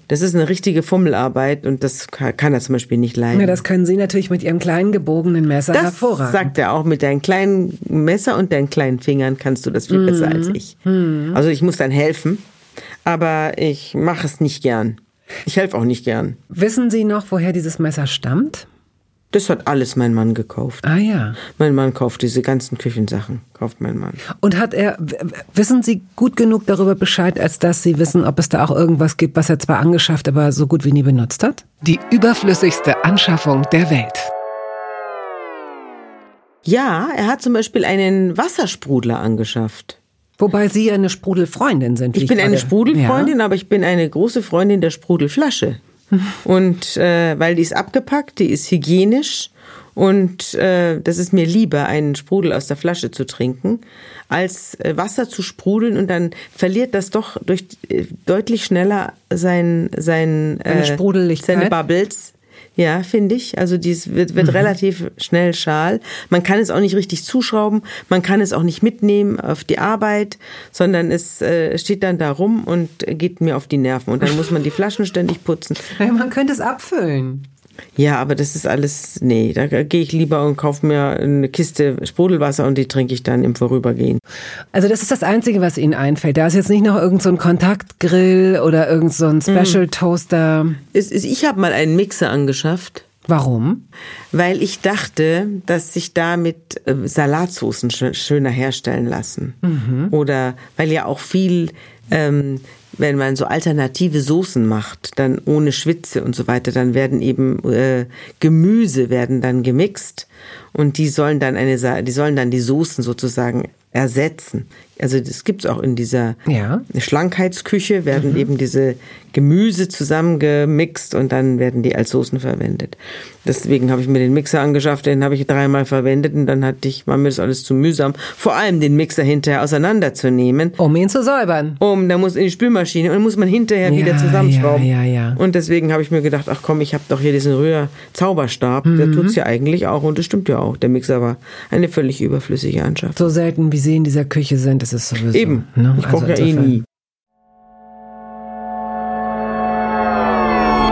das ist eine richtige Fummelarbeit und das kann er zum Beispiel nicht leiden. Ja, das können Sie natürlich mit Ihrem kleinen gebogenen Messer das hervorragend. sagt er auch. Mit deinem kleinen Messer und deinen kleinen Fingern kannst du das viel mhm. besser als ich. Mhm. Also ich muss dann helfen, aber ich mache es nicht gern. Ich helfe auch nicht gern. Wissen Sie noch, woher dieses Messer stammt? Das hat alles mein Mann gekauft. Ah ja. Mein Mann kauft diese ganzen Küchensachen, kauft mein Mann. Und hat er, wissen Sie gut genug darüber Bescheid, als dass Sie wissen, ob es da auch irgendwas gibt, was er zwar angeschafft, aber so gut wie nie benutzt hat? Die überflüssigste Anschaffung der Welt. Ja, er hat zum Beispiel einen Wassersprudler angeschafft. Wobei Sie eine Sprudelfreundin sind. Ich bin eine Sprudelfreundin, ja. aber ich bin eine große Freundin der Sprudelflasche. Und äh, weil die ist abgepackt, die ist hygienisch. Und äh, das ist mir lieber, einen Sprudel aus der Flasche zu trinken, als äh, Wasser zu sprudeln. Und dann verliert das doch durch äh, deutlich schneller sein sein äh, seine Bubbles ja, finde ich. Also dies wird, wird mhm. relativ schnell schal. Man kann es auch nicht richtig zuschrauben, man kann es auch nicht mitnehmen auf die Arbeit, sondern es äh, steht dann da rum und geht mir auf die Nerven. Und dann muss man die Flaschen ständig putzen. Man könnte es abfüllen. Ja, aber das ist alles, nee, da gehe ich lieber und kaufe mir eine Kiste Sprudelwasser und die trinke ich dann im Vorübergehen. Also das ist das Einzige, was Ihnen einfällt. Da ist jetzt nicht noch irgendein so Kontaktgrill oder irgendein so Special Toaster. Ich habe mal einen Mixer angeschafft. Warum? Weil ich dachte, dass sich damit äh, Salatsoßen schöner herstellen lassen. Mhm. Oder weil ja auch viel ähm, wenn man so alternative Soßen macht, dann ohne Schwitze und so weiter, dann werden eben äh, Gemüse werden dann gemixt und die sollen dann eine, die sollen dann die Soßen sozusagen ersetzen. Also das gibt's auch in dieser ja. Schlankheitsküche, werden mhm. eben diese Gemüse zusammengemixt und dann werden die als Soßen verwendet. Deswegen habe ich mir den Mixer angeschafft, den habe ich dreimal verwendet und dann hatte ich, war mir das alles zu mühsam. Vor allem den Mixer hinterher auseinanderzunehmen. Um ihn zu säubern. Um, da muss in die Spülmaschine und muss man hinterher ja, wieder zusammenschrauben. Ja, ja, ja. Und deswegen habe ich mir gedacht, ach komm, ich habe doch hier diesen Rührzauberstab, mhm. der tut's ja eigentlich auch und das stimmt ja auch. Der Mixer war eine völlig überflüssige Anschaffung. So selten wie Sie in dieser Küche sind, ist es sowieso. Eben. Ne? Ich also ja eh nie.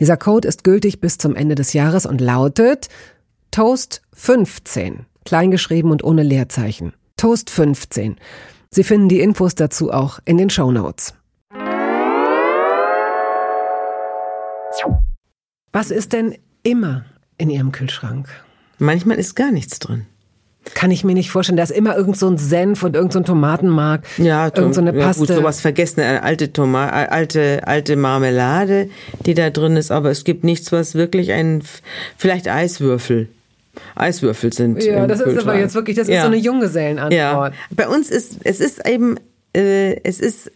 Dieser Code ist gültig bis zum Ende des Jahres und lautet Toast 15, kleingeschrieben und ohne Leerzeichen. Toast 15. Sie finden die Infos dazu auch in den Show Notes. Was ist denn immer in Ihrem Kühlschrank? Manchmal ist gar nichts drin. Kann ich mir nicht vorstellen. Da ist immer irgend so ein Senf und irgend so ein Tomatenmark. Ja, irgend so eine ja, Paste. gut, sowas vergessen, eine alte Toma alte alte Marmelade, die da drin ist, aber es gibt nichts, was wirklich ein vielleicht Eiswürfel. Eiswürfel sind. ja, das ist aber Kühlschrank. jetzt wirklich, das ist Ja. so eine Junggesellenantwort. Ja, bei uns ist es ist eben äh, es ist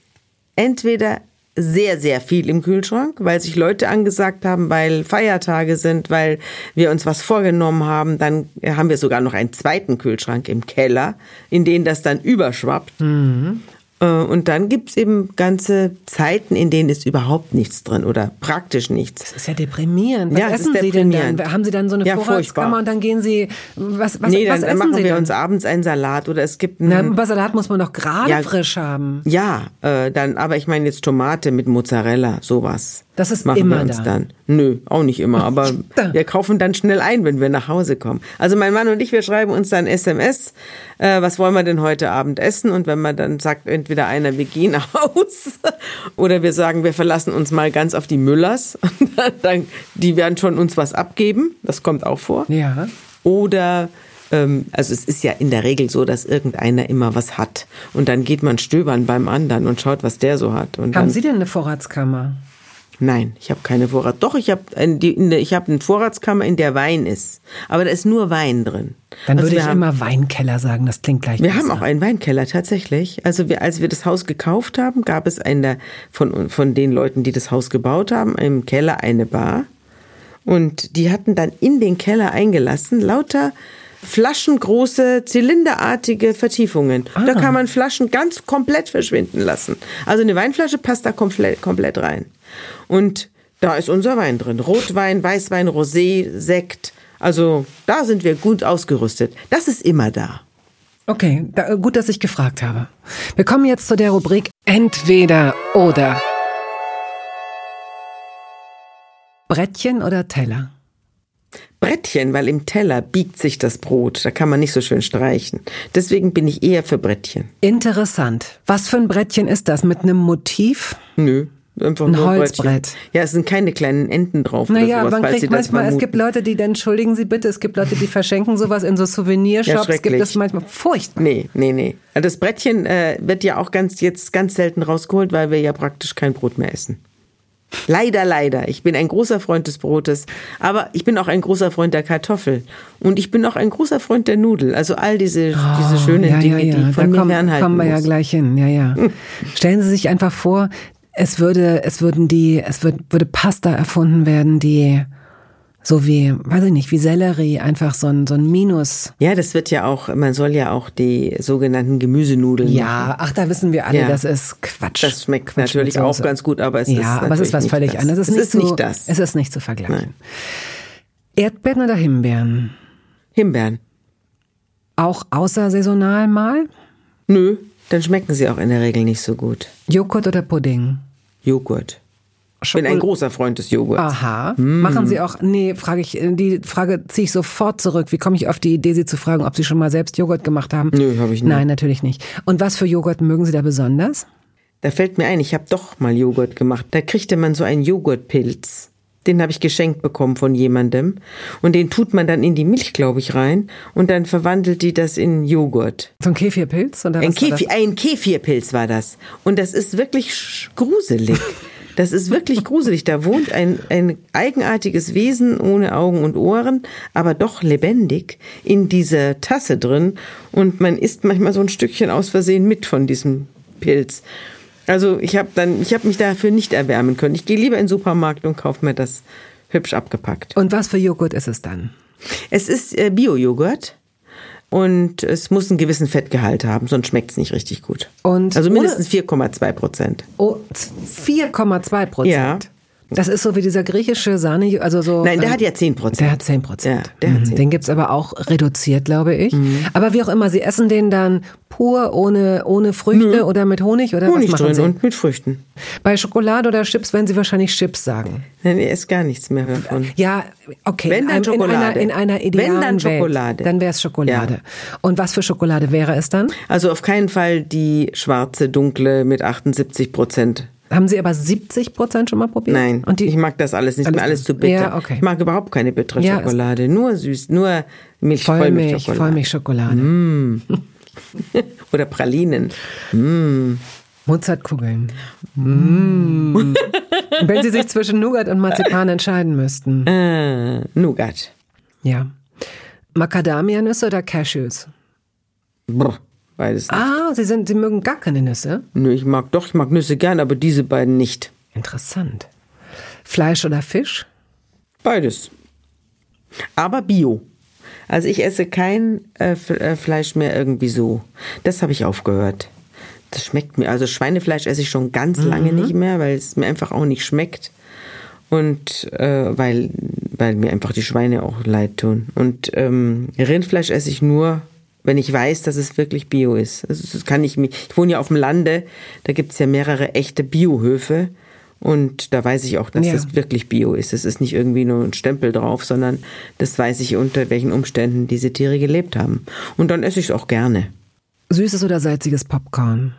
entweder sehr sehr viel im Kühlschrank, weil sich Leute angesagt haben, weil Feiertage sind, weil wir uns was vorgenommen haben, dann haben wir sogar noch einen zweiten Kühlschrank im Keller, in den das dann überschwappt. Äh, Und dann gibt's eben ganze Zeiten, in denen ist überhaupt nichts drin oder praktisch nichts. Das ist ja deprimierend. Was Ja, es essen ist Sie denn dann? Haben Sie dann so eine Ja, Vorratskammer furchtbar. und dann gehen Sie, was, was, nee, dann, was dann essen machen Sie wir dann? uns abends einen Salat oder es gibt Na, einen, aber Salat muss man doch gerade Ja. frisch haben. Ja, äh, dann, aber ich meine jetzt Tomate mit Mozzarella, sowas. Das ist machen immer wir uns da. dann. Nö, auch nicht immer, aber [LAUGHS] wir kaufen dann schnell ein, wenn wir nach Hause kommen. Also mein Mann und ich, wir schreiben uns dann SMS, äh, was wollen wir denn heute Abend essen? Und wenn man dann sagt, entweder einer, wir gehen [LAUGHS] Haus, oder wir sagen, wir verlassen uns mal ganz auf die Müllers, [LAUGHS] dann, die werden schon uns was abgeben, das kommt auch vor. Ja. Oder, ähm, also es ist ja in der Regel so, dass irgendeiner immer was hat. Und dann geht man stöbern beim anderen und schaut, was der so hat. Und Haben Sie denn eine Vorratskammer? Nein, ich habe keine Vorrat. Doch, ich habe ein, ich eine Vorratskammer, in der Wein ist. Aber da ist nur Wein drin. Dann Also würde ich haben, immer Weinkeller sagen, das klingt gleich Wir besser. haben auch einen Weinkeller tatsächlich. Also wir, als wir das Haus gekauft haben, gab es eine von von den Leuten, die das Haus gebaut haben, im Keller eine Bar und die hatten dann in den Keller eingelassen lauter flaschengroße zylinderartige Vertiefungen. Da kann man Flaschen ganz komplett verschwinden lassen. Also eine Weinflasche passt da komplett komplett rein. Und da ist unser Wein drin. Rotwein, Weißwein, Rosé, Sekt. Also da sind wir gut ausgerüstet. Das ist immer da. Okay, da, gut, dass ich gefragt habe. Wir kommen jetzt zu der Rubrik Entweder oder. Brettchen oder Teller? Brettchen, weil im Teller biegt sich das Brot. Da kann man nicht so schön streichen. Deswegen bin ich eher für Brettchen. Interessant. Was für ein Brettchen ist das? Mit einem Motiv? Nö. Einfach Ein Holzbrett. Ja, es sind keine kleinen Enten drauf Naja, oder sowas, man kriegt manchmal, es gibt Leute, die, dann, entschuldigen Sie bitte, es gibt Leute, die verschenken sowas in so Ja, Souvenirshops, gibt schrecklich. es manchmal furchtbar. Nee, nee, nee. Also Das Brettchen äh, wird ja auch ganz jetzt ganz selten rausgeholt, weil wir ja praktisch kein Brot mehr essen. Leider, leider. Ich bin ein großer Freund des Brotes, aber ich bin auch ein großer Freund der Kartoffel und ich bin auch ein großer Freund der Nudel. Also all diese diese schönen Oh, ja, Dinge, ja, ja. die da von mir kommen, fernhalten kommen wir ja muss. gleich hin. Ja, ja. [LAUGHS] Stellen Sie sich einfach vor, es würde, es würden die, es wird, würde Pasta erfunden werden, die so wie, weiß ich nicht, wie Sellerie, einfach so ein, so ein Minus. Ja, das wird ja auch, man soll ja auch die sogenannten Gemüsenudeln machen. Ja, ach, da wissen wir alle, Ja. das ist Quatsch. Das schmeckt Quatsch natürlich auch ganz gut, aber es ja, ist aber es ist was nicht völlig das. anderes. Es ist, Es nicht, ist nicht das. Es ist nicht zu vergleichen. Nein. Erdbeeren oder Himbeeren? Himbeeren. Auch außersaisonal mal? Nö, dann schmecken sie auch in der Regel nicht so gut. Joghurt oder Pudding? Joghurt. Ich bin ein großer Freund des Joghurts. Aha. Machen Sie auch, nee, frage ich, die Frage ziehe ich sofort zurück. Wie komme ich auf die Idee, Sie zu fragen, ob Sie schon mal selbst Joghurt gemacht haben? Nö, habe ich nicht. Nein, natürlich nicht. Und was für Joghurt mögen Sie da besonders? Da fällt mir ein, ich habe doch mal Joghurt gemacht. Da kriegte man so einen Joghurtpilz. Den habe ich geschenkt bekommen von jemandem. Und den tut man dann in die Milch, glaube ich, rein. Und dann verwandelt die das in Joghurt. So ein Kefirpilz? Oder Ein, was war das? Kefir, ein Kefirpilz war das. Und das ist wirklich gruselig. [LAUGHS] Das ist wirklich gruselig. Da wohnt ein, ein eigenartiges Wesen ohne Augen und Ohren, aber doch lebendig in dieser Tasse drin. Und man isst manchmal so ein Stückchen aus Versehen mit von diesem Pilz. Also ich habe dann, ich habe mich dafür nicht erwärmen können. Ich gehe lieber in den Supermarkt und kaufe mir das hübsch abgepackt. Und was für Joghurt ist es dann? Es ist äh, Bio-Joghurt und es muss einen gewissen Fettgehalt haben, sonst schmeckt es nicht richtig gut. Und also mindestens 4,2 Prozent. Oh, 4,2 Prozent. Ja. Das ist so wie dieser griechische Sahne, also so. Nein, der ähm, hat ja 10 Prozent. Der hat 10 Prozent. Ja, der hat 10. Den gibt's aber auch reduziert, glaube ich. Aber wie auch immer, Sie essen den dann pur, ohne, ohne Früchte oder mit Honig oder Honig was machen drin Sie? und mit Früchten. Bei Schokolade oder Chips werden Sie wahrscheinlich Chips sagen. Nein, ich esse gar nichts mehr davon. Ja, okay. Wenn, dann einem- in, einer, Schokolade. in einer Wenn, idealen dann Welt, Schokolade. Dann wäre es Schokolade. Und was für Schokolade wäre es dann? Also auf keinen Fall die schwarze, dunkle mit 78 Prozent. Haben Sie aber 70 Prozent schon mal probiert? Nein, Und die, ich mag das alles nicht Alles alles zu bitter. Ja, okay. Ich mag überhaupt keine bittere Ja, Schokolade, nur süß, nur Milch, Vollmilch, Vollmilchschokolade. Vollmilchschokolade. [LAUGHS] Oder Pralinen. Mozartkugeln. Mm. Wenn Sie sich zwischen Nougat und Marzipan entscheiden müssten. Äh, Nougat. Ja. Macadamianüsse oder Cashews? Brr, beides nicht. Ah, Sie, sind, Sie mögen gar keine Nüsse? Nö, ich mag doch, ich mag Nüsse gern, aber diese beiden nicht. Interessant. Fleisch oder Fisch? Beides. Aber Bio. Also ich esse kein äh, äh, Fleisch mehr irgendwie so. Das habe ich aufgehört. Das schmeckt mir. Also Schweinefleisch esse ich schon ganz lange nicht mehr, weil es mir einfach auch nicht schmeckt. Und äh, weil, weil mir einfach die Schweine auch leid tun. Und ähm, Rindfleisch esse ich nur, wenn ich weiß, dass es wirklich Bio ist. Also das kann ich mir. Ich wohne ja auf dem Lande, da gibt es ja mehrere echte Biohöfe. Und da weiß ich auch, dass Ja. das wirklich Bio ist. Es ist nicht irgendwie nur ein Stempel drauf, sondern das weiß ich, unter welchen Umständen diese Tiere gelebt haben. Und dann esse ich es auch gerne. Süßes oder salziges Popcorn?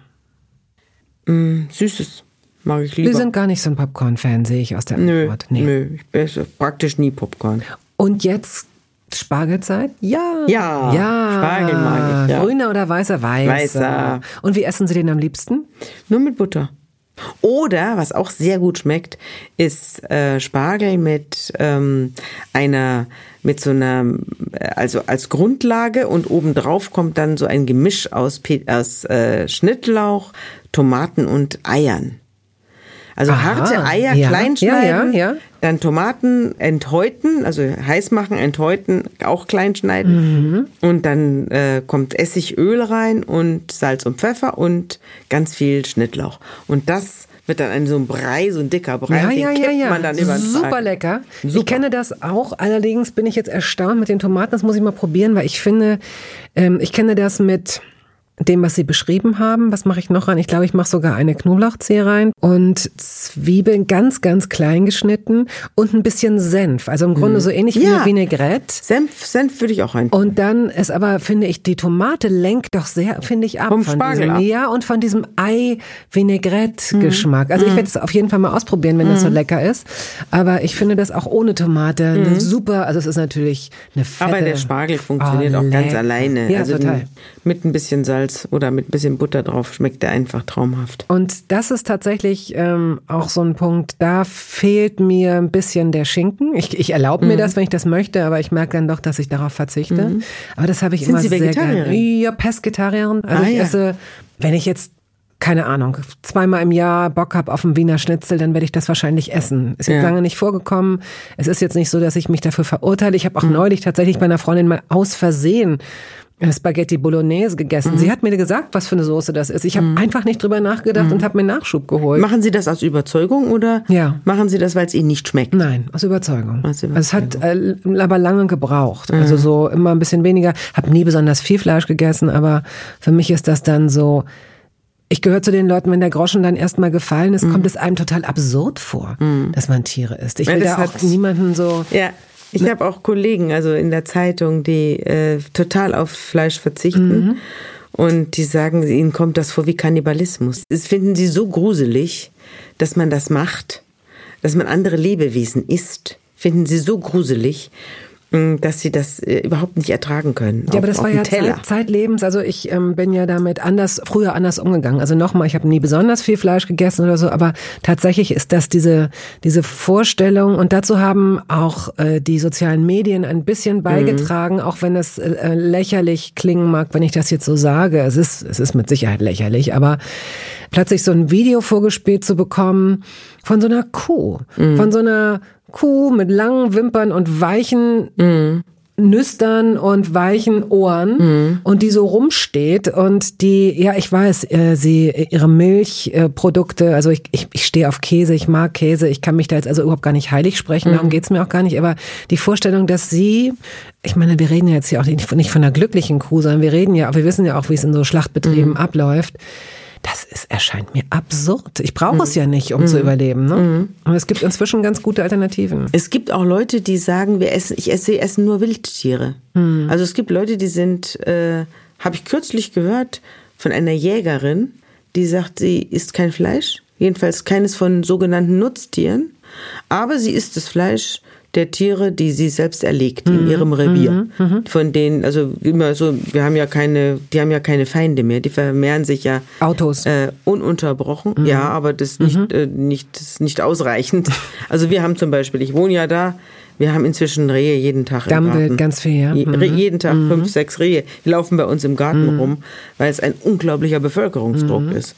Süßes mag ich lieber. sind gar nicht so ein Popcorn-Fan, sehe ich aus der nö, Antwort. Nee. nö, ich esse praktisch nie Popcorn. Und jetzt Spargelzeit? Ja. Ja, ja. Spargel mag ich, ja. Grüner oder weißer? Weißer. Weißer. Und wie essen Sie den am liebsten? Nur mit Butter. Oder, was auch sehr gut schmeckt, ist äh, Spargel mit ähm, einer, mit so einer, äh, also als Grundlage und obendrauf kommt dann so ein Gemisch aus, aus äh, Schnittlauch, Tomaten und Eiern. Also Aha, harte Eier ja, klein ja, schneiden, ja, ja. dann Tomaten enthäuten, also heiß machen, enthäuten, auch klein schneiden. Mhm. Und dann äh, kommt Essigöl rein und Salz und Pfeffer und ganz viel Schnittlauch. Und das wird dann ein so ein Brei, so ein dicker Brei. Ja, den ja, ja, kippt ja. man dann über den Super Tag. lecker. Ich Super. kenne das auch. Allerdings bin ich jetzt erstaunt mit den Tomaten. Das muss ich mal probieren, weil ich finde, ähm, ich kenne das mit dem, was Sie beschrieben haben. Was mache ich noch rein? Ich glaube, ich mache sogar eine Knoblauchzehe rein und Zwiebeln ganz, ganz klein geschnitten und ein bisschen Senf. Also im Grunde so ähnlich wie Ja. eine Vinaigrette. Senf, Senf würde ich auch rein. Und dann ist aber, finde ich, die Tomate lenkt doch sehr, finde ich, ab. Vom von Spargel diesem, ab. Ja, und von diesem Ei-Vinaigrette-Geschmack. Also ich werde es auf jeden Fall mal ausprobieren, wenn das so lecker ist. Aber ich finde das auch ohne Tomate eine super, also es ist natürlich eine fette. Aber der Spargel funktioniert Oh, auch ganz alleine. Ja, also total. mit ein bisschen Salz oder mit ein bisschen Butter drauf schmeckt der einfach traumhaft. Und das ist tatsächlich ähm, auch so ein Punkt, da fehlt mir ein bisschen der Schinken. Ich, ich erlaube Mhm. mir das, wenn ich das möchte, aber ich merke dann doch, dass ich darauf verzichte. Aber das habe ich Sind immer Sie sehr gerne. Ja, Pesketarierin. Also Ah, ich ja. esse, wenn ich jetzt keine Ahnung, zweimal im Jahr Bock hab auf einen Wiener Schnitzel, dann werde ich das wahrscheinlich essen. Ist jetzt Ja. lange nicht vorgekommen. Es ist jetzt nicht so, dass ich mich dafür verurteile. Ich habe Mhm. auch neulich tatsächlich bei einer Freundin mal aus Versehen Spaghetti Bolognese gegessen. Mhm. Sie hat mir gesagt, was für eine Soße das ist. Ich habe einfach nicht drüber nachgedacht und habe mir Nachschub geholt. Machen Sie das aus Überzeugung oder Ja. machen Sie das, weil es Ihnen nicht schmeckt? Nein, aus Überzeugung. Aus Also es hat äh, aber lange gebraucht. Also so immer ein bisschen weniger. Hab nie besonders viel Fleisch gegessen, aber für mich ist das dann so. Ich gehöre zu den Leuten, wenn der Groschen dann erstmal gefallen ist, kommt es einem total absurd vor, dass man Tiere isst. Ich Ja, will das da auch hat- niemanden so. Ja, ich Ne. habe auch Kollegen, also in der Zeitung, die äh, total auf Fleisch verzichten. Mhm. Und die sagen, ihnen kommt das vor wie Kannibalismus. Das finden sie so gruselig, dass man das macht, dass man andere Lebewesen isst. Finden sie so gruselig, dass sie das äh, überhaupt nicht ertragen können. Ja, aber das auf, war auf ja. Zeit, zeitlebens. Also ich ähm, bin ja damit anders, früher anders umgegangen. Also nochmal, ich habe nie besonders viel Fleisch gegessen oder so, aber tatsächlich ist das diese diese Vorstellung und dazu haben auch äh, die sozialen Medien ein bisschen beigetragen, auch wenn es äh, äh, lächerlich klingen mag, wenn ich das jetzt so sage. Es ist es ist mit Sicherheit lächerlich, aber plötzlich so ein Video vorgespielt zu bekommen von so einer Kuh, von so einer Kuh mit langen Wimpern und weichen nüstern und weichen Ohren mhm. und die so rumsteht und die, ja, ich weiß, äh, sie, ihre Milchprodukte, also ich, ich, ich stehe auf Käse, ich mag Käse, ich kann mich da jetzt also überhaupt gar nicht heilig sprechen, mhm. darum geht's mir auch gar nicht, aber die Vorstellung, dass sie, ich meine, wir reden ja jetzt hier auch nicht, nicht von einer glücklichen Kuh, sondern wir reden ja wir wissen ja auch, wie es in so Schlachtbetrieben mhm. abläuft, das ist, erscheint mir absurd. Ich brauche mhm. es ja nicht, um mhm. zu überleben. Ne? Mhm. Und es gibt inzwischen ganz gute Alternativen. Es gibt auch Leute, die sagen, wir essen, ich esse, essen nur Wildtiere. Mhm. Also es gibt Leute, die sind, äh, habe ich kürzlich gehört von einer Jägerin, die sagt, sie isst kein Fleisch, jedenfalls keines von sogenannten Nutztieren, aber sie isst das Fleisch der Tiere, die sie selbst erlegt mhm. in ihrem Revier. Mhm. mhm. Von denen, also immer so, wir haben ja keine, die haben ja keine Feinde mehr, die vermehren sich ja Autos äh, ununterbrochen. Mhm. Ja, aber das nicht, mhm. äh, nicht, das ist nicht ausreichend. [LAUGHS] Also wir haben zum Beispiel, ich wohne ja da, wir haben inzwischen Rehe jeden Tag im Garten. ganz viel, ja. Mhm. Jeden Tag fünf, sechs Rehe. Die laufen bei uns im Garten rum, weil es ein unglaublicher Bevölkerungsdruck ist.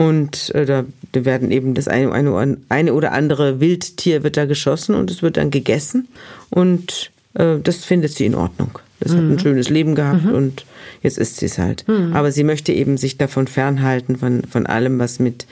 Und äh, da, werden eben das eine, eine, eine oder andere Wildtier wird da geschossen und es wird dann gegessen. Und äh, das findet sie in Ordnung. Das mhm. hat ein mhm. schönes Leben gehabt mhm. und jetzt ist sie es halt. Mhm. Aber sie möchte eben sich davon fernhalten, von, von allem, was mit,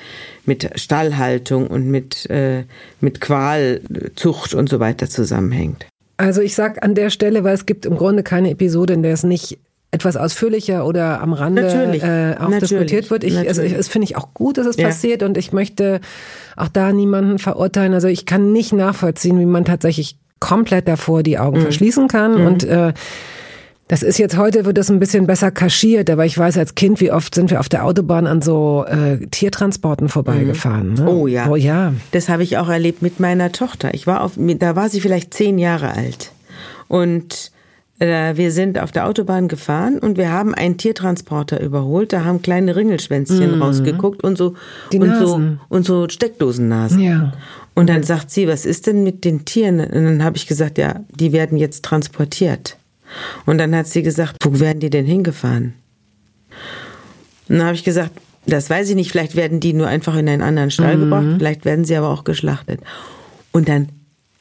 mit Stallhaltung und mit, äh, mit Qualzucht und so weiter zusammenhängt. Also ich sag an der Stelle, weil es gibt im Grunde keine Episode, in der es nicht etwas ausführlicher oder am Rande äh, auch natürlich, diskutiert wird. Ich, also ich, das finde ich auch gut, dass es ja. passiert und ich möchte auch da niemanden verurteilen. Also ich kann nicht nachvollziehen, wie man tatsächlich komplett davor die Augen mhm. verschließen kann mhm. und äh, das ist jetzt heute wird das ein bisschen besser kaschiert, aber ich weiß als Kind, wie oft sind wir auf der Autobahn an so äh, Tiertransporten vorbeigefahren. Ne? Oh ja. Oh ja. Das habe ich auch erlebt mit meiner Tochter. Ich war auf, da war sie vielleicht zehn Jahre alt und wir sind auf der Autobahn gefahren und wir haben einen Tiertransporter überholt. Da haben kleine Ringelschwänzchen mhm. rausgeguckt und so Die und so und so Steckdosennasen. Ja. Und dann sagt sie, was ist denn mit den Tieren? Und dann habe ich gesagt, ja, die werden jetzt transportiert. Und dann hat sie gesagt, wo werden die denn hingefahren? Und dann habe ich gesagt, das weiß ich nicht, vielleicht werden die nur einfach in einen anderen Stall mhm. gebracht, vielleicht werden sie aber auch geschlachtet. Und dann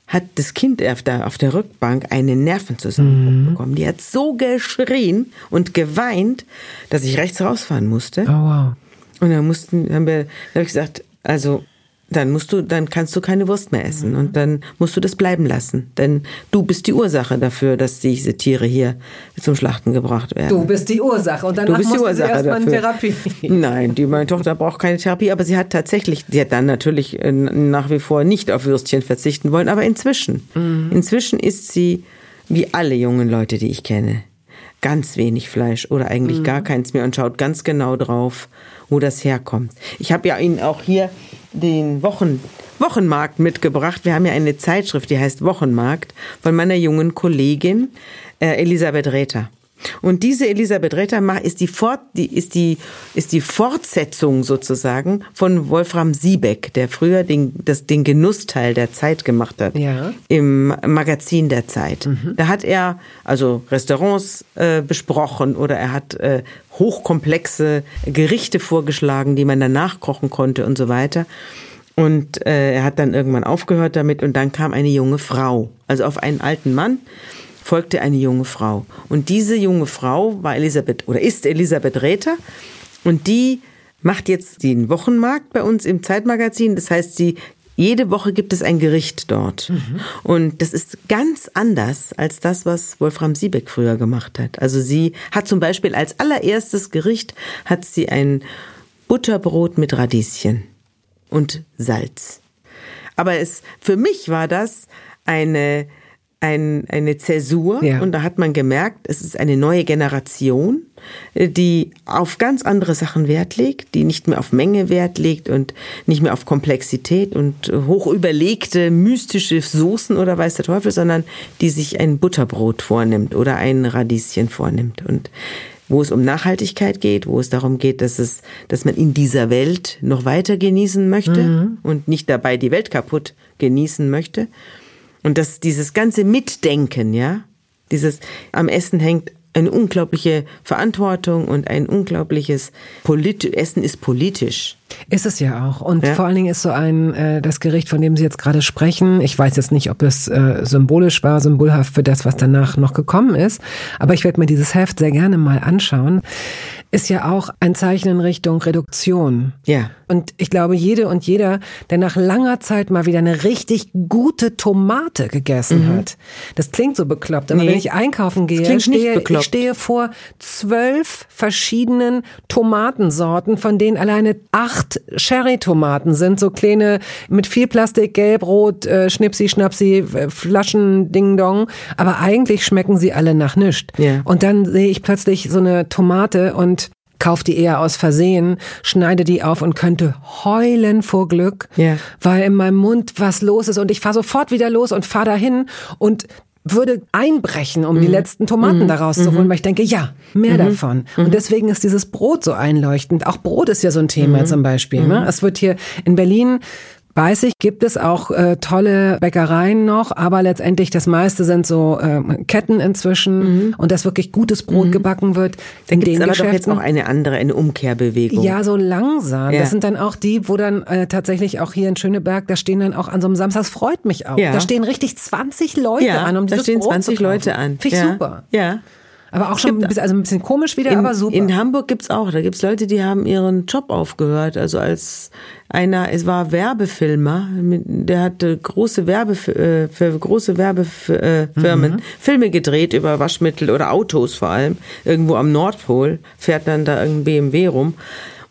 hat das Kind auf der, auf der Rückbank einen Nervenzusammenbruch mhm. bekommen. Die hat so geschrien und geweint, dass ich rechts rausfahren musste. Oh, wow. Und dann mussten, haben wir, dann habe ich gesagt, also dann musst du, dann kannst du keine Wurst mehr essen und dann musst du das bleiben lassen, denn du bist die Ursache dafür, dass diese Tiere hier zum Schlachten gebracht werden. Du bist die Ursache und dann du bist die Ursache dafür. Therapie. [LAUGHS] Nein, die meine Tochter braucht keine Therapie, aber sie hat tatsächlich, sie hat dann natürlich äh, nach wie vor nicht auf Würstchen verzichten wollen, aber inzwischen, mhm. inzwischen ist sie wie alle jungen Leute, die ich kenne, ganz wenig Fleisch oder eigentlich mhm. gar keins mehr und schaut ganz genau drauf, wo das herkommt. Ich habe ja ihn auch hier den Wochen, Wochenmarkt mitgebracht. Wir haben ja eine Zeitschrift, die heißt Wochenmarkt, von meiner jungen Kollegin äh, Elisabeth Räther. Und diese Elisabeth Räther ist die, Fort, die, ist, die, ist die Fortsetzung sozusagen von Wolfram Siebeck, der früher den, das, den Genussteil der Zeit gemacht hat. Ja. Im Magazin der Zeit. Mhm. Da hat er also Restaurants äh, besprochen oder er hat äh, hochkomplexe Gerichte vorgeschlagen, die man dann nachkochen konnte und so weiter. Und äh, er hat dann irgendwann aufgehört damit und dann kam eine junge Frau, also auf einen alten Mann folgte eine junge Frau. Und diese junge Frau war Elisabeth oder ist Elisabeth Räther und die macht jetzt den Wochenmarkt bei uns im Zeitmagazin. Das heißt, sie jede Woche gibt es ein Gericht dort. Mhm. Und das ist ganz anders als das, was Wolfram Siebeck früher gemacht hat. Also sie hat zum Beispiel als allererstes Gericht hat sie ein Butterbrot mit Radieschen und Salz. Aber es, für mich war das eine ein, eine Zäsur ja. und da hat man gemerkt, es ist eine neue Generation, die auf ganz andere Sachen Wert legt, die nicht mehr auf Menge Wert legt und nicht mehr auf Komplexität und hoch überlegte mystische Soßen oder weiß der Teufel, sondern die sich ein Butterbrot vornimmt oder ein Radieschen vornimmt und wo es um Nachhaltigkeit geht, wo es darum geht, dass es, dass man in dieser Welt noch weiter genießen möchte mhm. und nicht dabei die Welt kaputt genießen möchte. Und dass dieses ganze Mitdenken, ja, dieses am Essen hängt eine unglaubliche Verantwortung und ein unglaubliches Polit Essen ist politisch. Ist es ja auch. Und ja. vor allen Dingen ist so ein, äh, das Gericht, von dem Sie jetzt gerade sprechen, ich weiß jetzt nicht, ob es äh, symbolisch war, symbolhaft für das, was danach noch gekommen ist, aber ich werde mir dieses Heft sehr gerne mal anschauen ist ja auch ein Zeichen in Richtung Reduktion. Ja. Und ich glaube, jede und jeder, der nach langer Zeit mal wieder eine richtig gute Tomate gegessen mhm. hat. Das klingt so bekloppt, aber nee. wenn ich einkaufen gehe, stehe, ich stehe vor zwölf verschiedenen Tomatensorten, von denen alleine acht Cherry-Tomaten sind, so kleine mit viel Plastik, gelb, rot, äh, Schnipsi, Schnapsi, äh, Flaschen, Ding Dong. Aber eigentlich schmecken sie alle nach nichts. Ja. Und dann sehe ich plötzlich so eine Tomate und kauf die eher aus Versehen, schneide die auf und könnte heulen vor Glück, ja. weil in meinem Mund was los ist und ich fahre sofort wieder los und fahre dahin und würde einbrechen, um mhm. die letzten Tomaten mhm. daraus zu holen, mhm. weil ich denke, ja, mehr mhm. davon. Und mhm. deswegen ist dieses Brot so einleuchtend. Auch Brot ist ja so ein Thema mhm. zum Beispiel. Ne? Es wird hier in Berlin Weiß ich, gibt es auch äh, tolle Bäckereien noch, aber letztendlich das meiste sind so äh, Ketten inzwischen mhm. und dass wirklich gutes Brot mhm. gebacken wird. Dann gibt es aber doch jetzt auch eine andere, eine Umkehrbewegung. Ja, so langsam. Ja. Das sind dann auch die, wo dann äh, tatsächlich auch hier in Schöneberg, da stehen dann auch an so einem Samstag, das freut mich auch. Ja. Da stehen richtig 20 Leute ja, an, um dieses da stehen Brot 20 Leute an. Finde ich super. Ja. Aber auch schon ein bisschen, also ein bisschen komisch wieder, in, aber super. In Hamburg gibt's auch, da gibt's Leute, die haben ihren Job aufgehört. Also als einer, es war Werbefilmer, der hatte große Werbe äh, für große Werbefirmen mhm. Filme gedreht über Waschmittel oder Autos vor allem. Irgendwo am Nordpol fährt dann da irgendein BMW rum.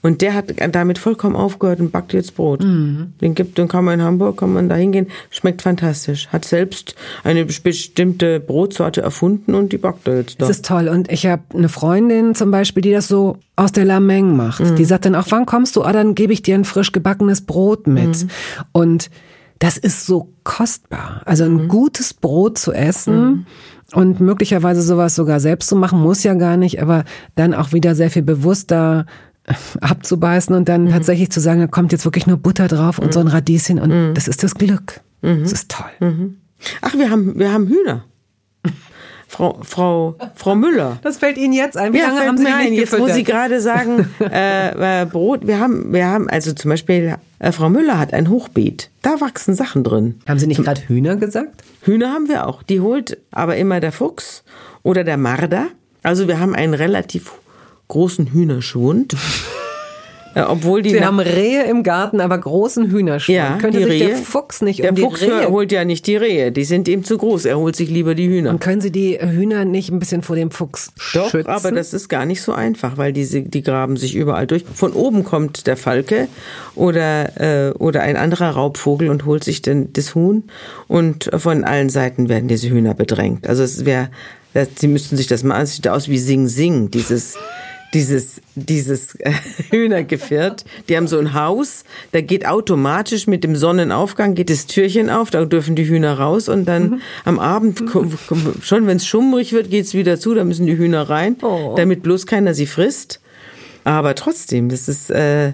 Und der hat damit vollkommen aufgehört und backt jetzt Brot. Mhm. Den gibt, den kann man in Hamburg, kann man da hingehen, schmeckt fantastisch. Hat selbst eine bestimmte Brotsorte erfunden und die backt er jetzt da. Das ist toll. Und ich habe eine Freundin zum Beispiel, die das so aus der Lameng macht. Mhm. Die sagt dann auch, wann kommst du? Ah, dann gebe ich dir ein frisch gebackenes Brot mit. Mhm. Und das ist so kostbar. Also ein mhm. gutes Brot zu essen mhm. und möglicherweise sowas sogar selbst zu machen, muss ja gar nicht, aber dann auch wieder sehr viel bewusster abzubeißen und dann mhm. tatsächlich zu sagen, da kommt jetzt wirklich nur Butter drauf und mhm. so ein Radieschen und mhm. das ist das Glück. Mhm. Das ist toll. Mhm. Ach, wir haben, wir haben Hühner. [LAUGHS] Frau, Frau, Frau Müller. Das fällt Ihnen jetzt ein. Wie ja, lange haben Sie ein? Jetzt muss Sie gerade sagen, [LAUGHS] äh, äh, Brot, wir haben, wir haben, also zum Beispiel, äh, Frau Müller hat ein Hochbeet. Da wachsen Sachen drin. Haben Sie nicht gerade Hühner gesagt? Hühner haben wir auch. Die holt aber immer der Fuchs oder der Marder. Also wir haben einen relativ großen Hühnerschwund. Obwohl die Sie haben Rehe im Garten, aber großen Hühnerschwund. Ja, Könnte die sich Rehe, der Fuchs nicht der um die Fuchs Rehe... holt ja nicht die Rehe, die sind ihm zu groß. Er holt sich lieber die Hühner. Und können Sie die Hühner nicht ein bisschen vor dem Fuchs Doch, schützen? aber das ist gar nicht so einfach, weil diese, die graben sich überall durch. Von oben kommt der Falke oder, äh, oder ein anderer Raubvogel und holt sich den, das Huhn und von allen Seiten werden diese Hühner bedrängt. Also es wäre, Sie müssten sich das mal ansehen, sieht aus wie Sing Sing, dieses dieses, dieses äh, [LAUGHS] Hühnergefährt. Die haben so ein Haus, da geht automatisch mit dem Sonnenaufgang geht das Türchen auf, da dürfen die Hühner raus und dann mhm. am Abend, [LAUGHS] schon wenn es schummrig wird, geht's wieder zu, da müssen die Hühner rein, oh. damit bloß keiner sie frisst. Aber trotzdem, das ist, äh,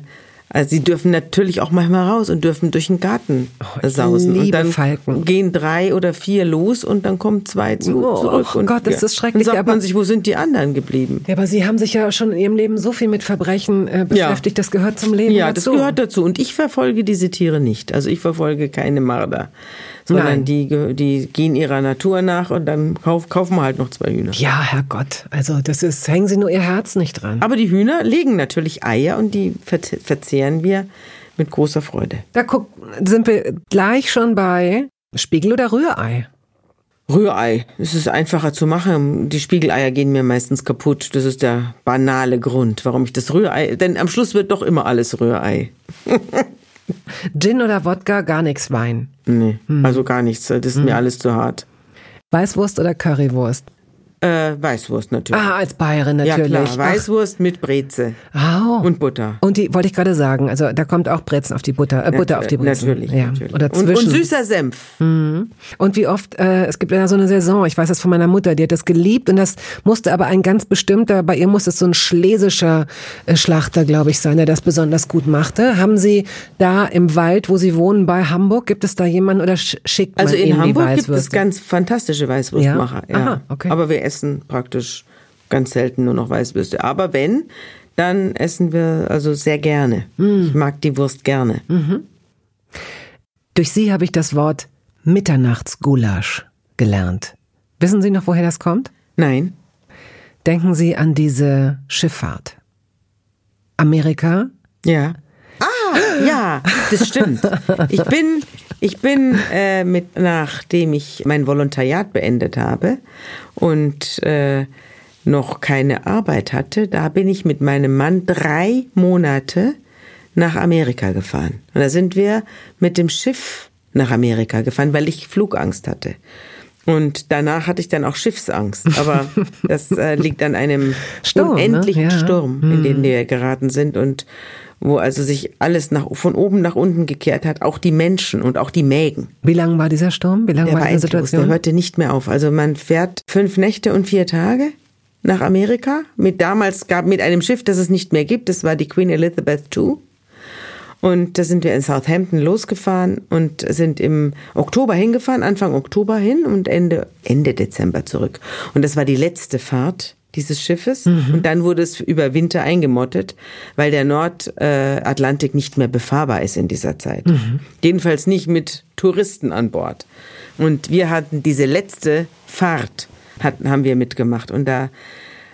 also sie dürfen natürlich auch manchmal raus und dürfen durch den Garten oh, sausen. und dann Falken. gehen drei oder vier los und dann kommen zwei zu, oh, zurück. Oh und, Gott, das ist schrecklich. Dann sagt man sich, wo sind die anderen geblieben? Ja, aber Sie haben sich ja schon in Ihrem Leben so viel mit Verbrechen äh, beschäftigt. Ja. Das gehört zum Leben ja, dazu. Ja, das gehört dazu. Und ich verfolge diese Tiere nicht. Also ich verfolge keine Marder sondern die, die gehen ihrer Natur nach und dann kauf, kaufen wir halt noch zwei Hühner. Ja, Herrgott, also das ist, hängen Sie nur Ihr Herz nicht dran. Aber die Hühner legen natürlich Eier und die verzehren wir mit großer Freude. Da guck, sind wir gleich schon bei Spiegel oder Rührei. Rührei. Es ist einfacher zu machen. Die Spiegeleier gehen mir meistens kaputt. Das ist der banale Grund, warum ich das Rührei. Denn am Schluss wird doch immer alles Rührei. [LAUGHS] Gin oder Wodka, gar nichts Wein. Nee, hm. also gar nichts. Das ist hm. mir alles zu hart. Weißwurst oder Currywurst? Äh, Weißwurst natürlich. Ah, als Bayerin natürlich. Ja klar, Weißwurst Ach. mit Breze. Oh. Und Butter. Und die wollte ich gerade sagen, also da kommt auch Brezen auf die Butter, äh, Butter auf die Brezen. Natürlich, ja. natürlich. Oder zwischen. Und, und süßer Senf. Mhm. Und wie oft, äh, es gibt ja so eine Saison, ich weiß das von meiner Mutter, die hat das geliebt und das musste aber ein ganz bestimmter, bei ihr musste es so ein schlesischer äh, Schlachter, glaube ich, sein, der das besonders gut machte. Haben Sie da im Wald, wo Sie wohnen, bei Hamburg, gibt es da jemanden oder schickt man Also in Ihnen Hamburg gibt es ganz fantastische Weißwurstmacher. Ja? ja. Aha, okay. Aber wir essen praktisch ganz selten nur noch Weißwürste. Aber wenn, dann essen wir also sehr gerne. Mm. Ich mag die Wurst gerne. Mhm. Durch Sie habe ich das Wort Mitternachtsgulasch gelernt. Wissen Sie noch, woher das kommt? Nein. Denken Sie an diese Schifffahrt. Amerika? Ja. Ja, das stimmt. Ich bin, ich bin äh, mit, nachdem ich mein Volontariat beendet habe und äh, noch keine Arbeit hatte, da bin ich mit meinem Mann drei Monate nach Amerika gefahren. Und da sind wir mit dem Schiff nach Amerika gefahren, weil ich Flugangst hatte. Und danach hatte ich dann auch Schiffsangst. Aber [LAUGHS] das äh, liegt an einem Sturm, ne? unendlichen ne? ja. Sturm, in hm. den wir geraten sind und wo also sich alles nach, von oben nach unten gekehrt hat, auch die Menschen und auch die Mägen. Wie lang war dieser Sturm? Wie lange der war, war die Situation? Der hörte nicht mehr auf. Also man fährt fünf Nächte und vier Tage nach Amerika mit damals gab mit einem Schiff, das es nicht mehr gibt. Das war die Queen Elizabeth II. Und da sind wir in Southampton losgefahren und sind im Oktober hingefahren, Anfang Oktober hin und Ende, Ende Dezember zurück. Und das war die letzte Fahrt dieses Schiffes. Mhm. Und dann wurde es über Winter eingemottet, weil der Nordatlantik nicht mehr befahrbar ist in dieser Zeit. Mhm. Jedenfalls nicht mit Touristen an Bord. Und wir hatten diese letzte Fahrt, hatten, haben wir mitgemacht. Und da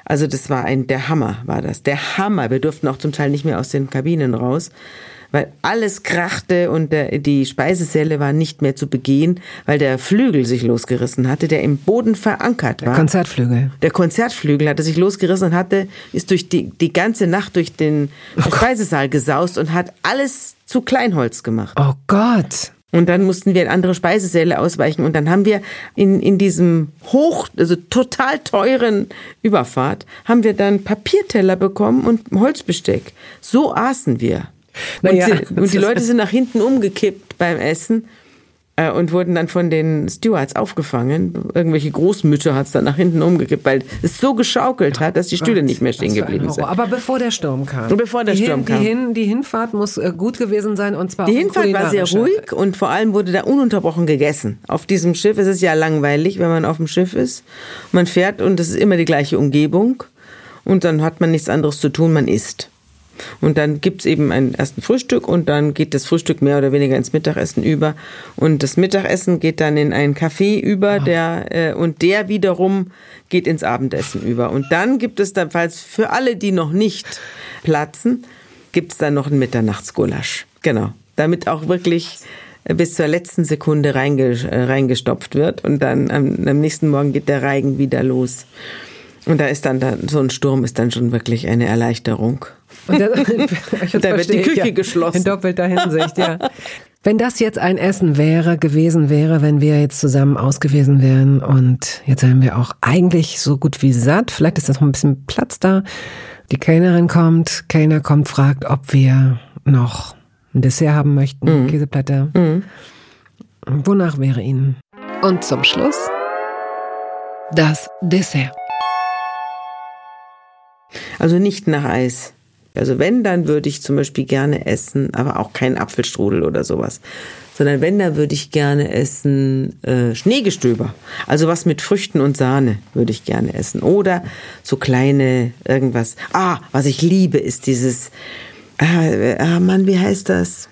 also das war ein, der Hammer war das. Der Hammer. Wir durften auch zum Teil nicht mehr aus den Kabinen raus weil alles krachte und der, die Speisesäle war nicht mehr zu begehen, weil der Flügel sich losgerissen hatte, der im Boden verankert war. Der Konzertflügel. Der Konzertflügel hatte sich losgerissen und hatte, ist durch die, die ganze Nacht durch den oh Speisesaal gesaust und hat alles zu Kleinholz gemacht. Oh Gott. Und dann mussten wir in andere Speisesäle ausweichen. Und dann haben wir in, in diesem hoch, also total teuren Überfahrt, haben wir dann Papierteller bekommen und Holzbesteck. So aßen wir. Naja, und, die, [LAUGHS] und die Leute sind nach hinten umgekippt beim Essen äh, und wurden dann von den Stewards aufgefangen. Irgendwelche Großmütter hat es dann nach hinten umgekippt, weil es so geschaukelt hat, dass die Stühle nicht mehr stehen geblieben sind. Aber bevor der Sturm kam. bevor der die Sturm hin, kam. Die, hin, die Hinfahrt muss äh, gut gewesen sein und zwar Die Hinfahrt war sehr ruhig und vor allem wurde da ununterbrochen gegessen. Auf diesem Schiff ist es ja langweilig, wenn man auf dem Schiff ist. Man fährt und es ist immer die gleiche Umgebung und dann hat man nichts anderes zu tun, man isst. Und dann gibt's eben ein ersten Frühstück und dann geht das Frühstück mehr oder weniger ins Mittagessen über. Und das Mittagessen geht dann in einen Kaffee über, der äh, und der wiederum geht ins Abendessen über. Und dann gibt es dann, falls für alle, die noch nicht platzen, gibt's dann noch ein Mitternachtsgulasch. Genau. Damit auch wirklich bis zur letzten Sekunde reingestopft wird und dann am, am nächsten Morgen geht der Reigen wieder los. Und da ist dann, dann so ein Sturm ist dann schon wirklich eine Erleichterung. Und, das, [LAUGHS] [LAUGHS] da wird die Küche ja, geschlossen. In doppelter Hinsicht, ja. [LAUGHS] Wenn das jetzt ein Essen wäre, gewesen wäre, wenn wir jetzt zusammen ausgewesen wären und jetzt wären wir auch eigentlich so gut wie satt, vielleicht ist das noch ein bisschen Platz da. Die Kellnerin kommt, Kellner kommt, fragt, ob wir noch ein Dessert haben möchten, mhm. Käseplatte. Mhm. Wonach wäre Ihnen? Und zum Schluss das Dessert. Also nicht nach Eis. Also wenn, dann würde ich zum Beispiel gerne essen, aber auch kein Apfelstrudel oder sowas. Sondern wenn, dann würde ich gerne essen äh, Schneegestöber. Also was mit Früchten und Sahne würde ich gerne essen. Oder so kleine irgendwas. Ah, was ich liebe, ist dieses, ah, ah Mann, wie heißt das?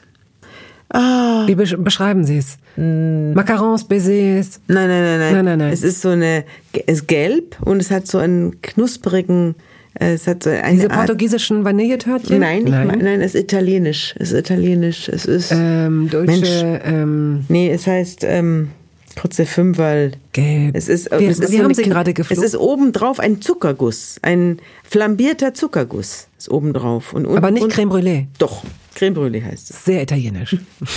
Ah. Wie beschreiben Sie es? Mm. Macarons, Baisers? Nein, nein, nein, nein. Nein, nein, nein. Es ist so eine, es ist gelb und es hat so einen knusprigen, es hat so eine Diese Art, portugiesischen Vanilletörtchen? Nein, nein. Mal, nein, es ist italienisch. Es ist italienisch. Es ist. Ähm, deutsche. Mensch. Ähm, nee, es heißt. Ähm, Kurze Fünferl. Gelb. Es ist, wie, es ist wie so haben Sie gerade geflogen? Es ist obendrauf ein Zuckerguss. Ein flambierter Zuckerguss ist obendrauf. Und, und, Aber nicht und, Creme Brûlée? Doch, Creme Brûlée heißt es. Sehr italienisch. [LAUGHS]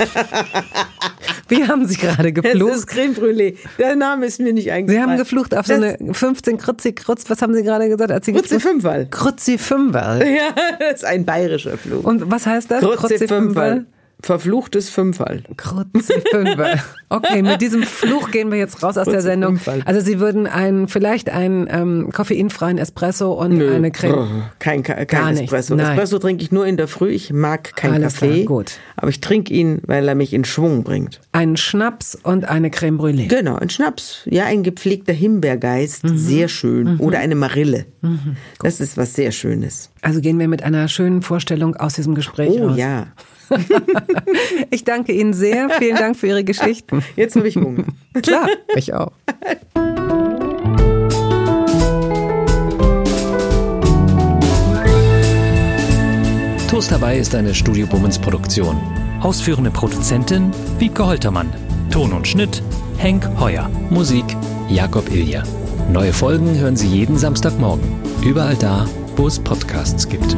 wie haben Sie gerade geflucht? Es ist Creme Brûlée. Der Name ist mir nicht eingefallen. Sie haben geflucht auf so eine 15 Krutzi Krutz. Was haben Sie gerade gesagt? Als Sie Krutzi Fünferl. Krutzi Fünferl. Ja, das ist ein bayerischer Flug. Und was heißt das? Krutzi Fünferl. Verfluchtes Fünferl. Krutze Fünferl. Okay, mit diesem Fluch gehen wir jetzt raus aus der Sendung. Also Sie würden einen, vielleicht einen ähm, koffeinfreien Espresso und Nö. eine Creme. Kein, kein Gar nicht. Espresso. Nein. Espresso trinke ich nur in der Früh. Ich mag keinen Alles Kaffee. klar, gut. Aber ich trinke ihn, weil er mich in Schwung bringt. Einen Schnaps und eine Creme Brûlée. Genau, ein Schnaps. Ja, ein gepflegter Himbeergeist. Mhm. Sehr schön. Oder eine Marille. Das ist was sehr Schönes. Also gehen wir mit einer schönen Vorstellung aus diesem Gespräch Oh raus. ja. [LAUGHS] Ich danke Ihnen sehr. Vielen Dank für Ihre Geschichten. Jetzt habe ich Hunger. Klar, ich auch. Toast dabei ist eine Studio Bummens Produktion. Ausführende Produzentin Wiebke Holtermann. Ton und Schnitt Henk Heuer. Musik Jakob Ilja. Neue Folgen hören Sie jeden Samstagmorgen. Überall da, wo es Podcasts gibt.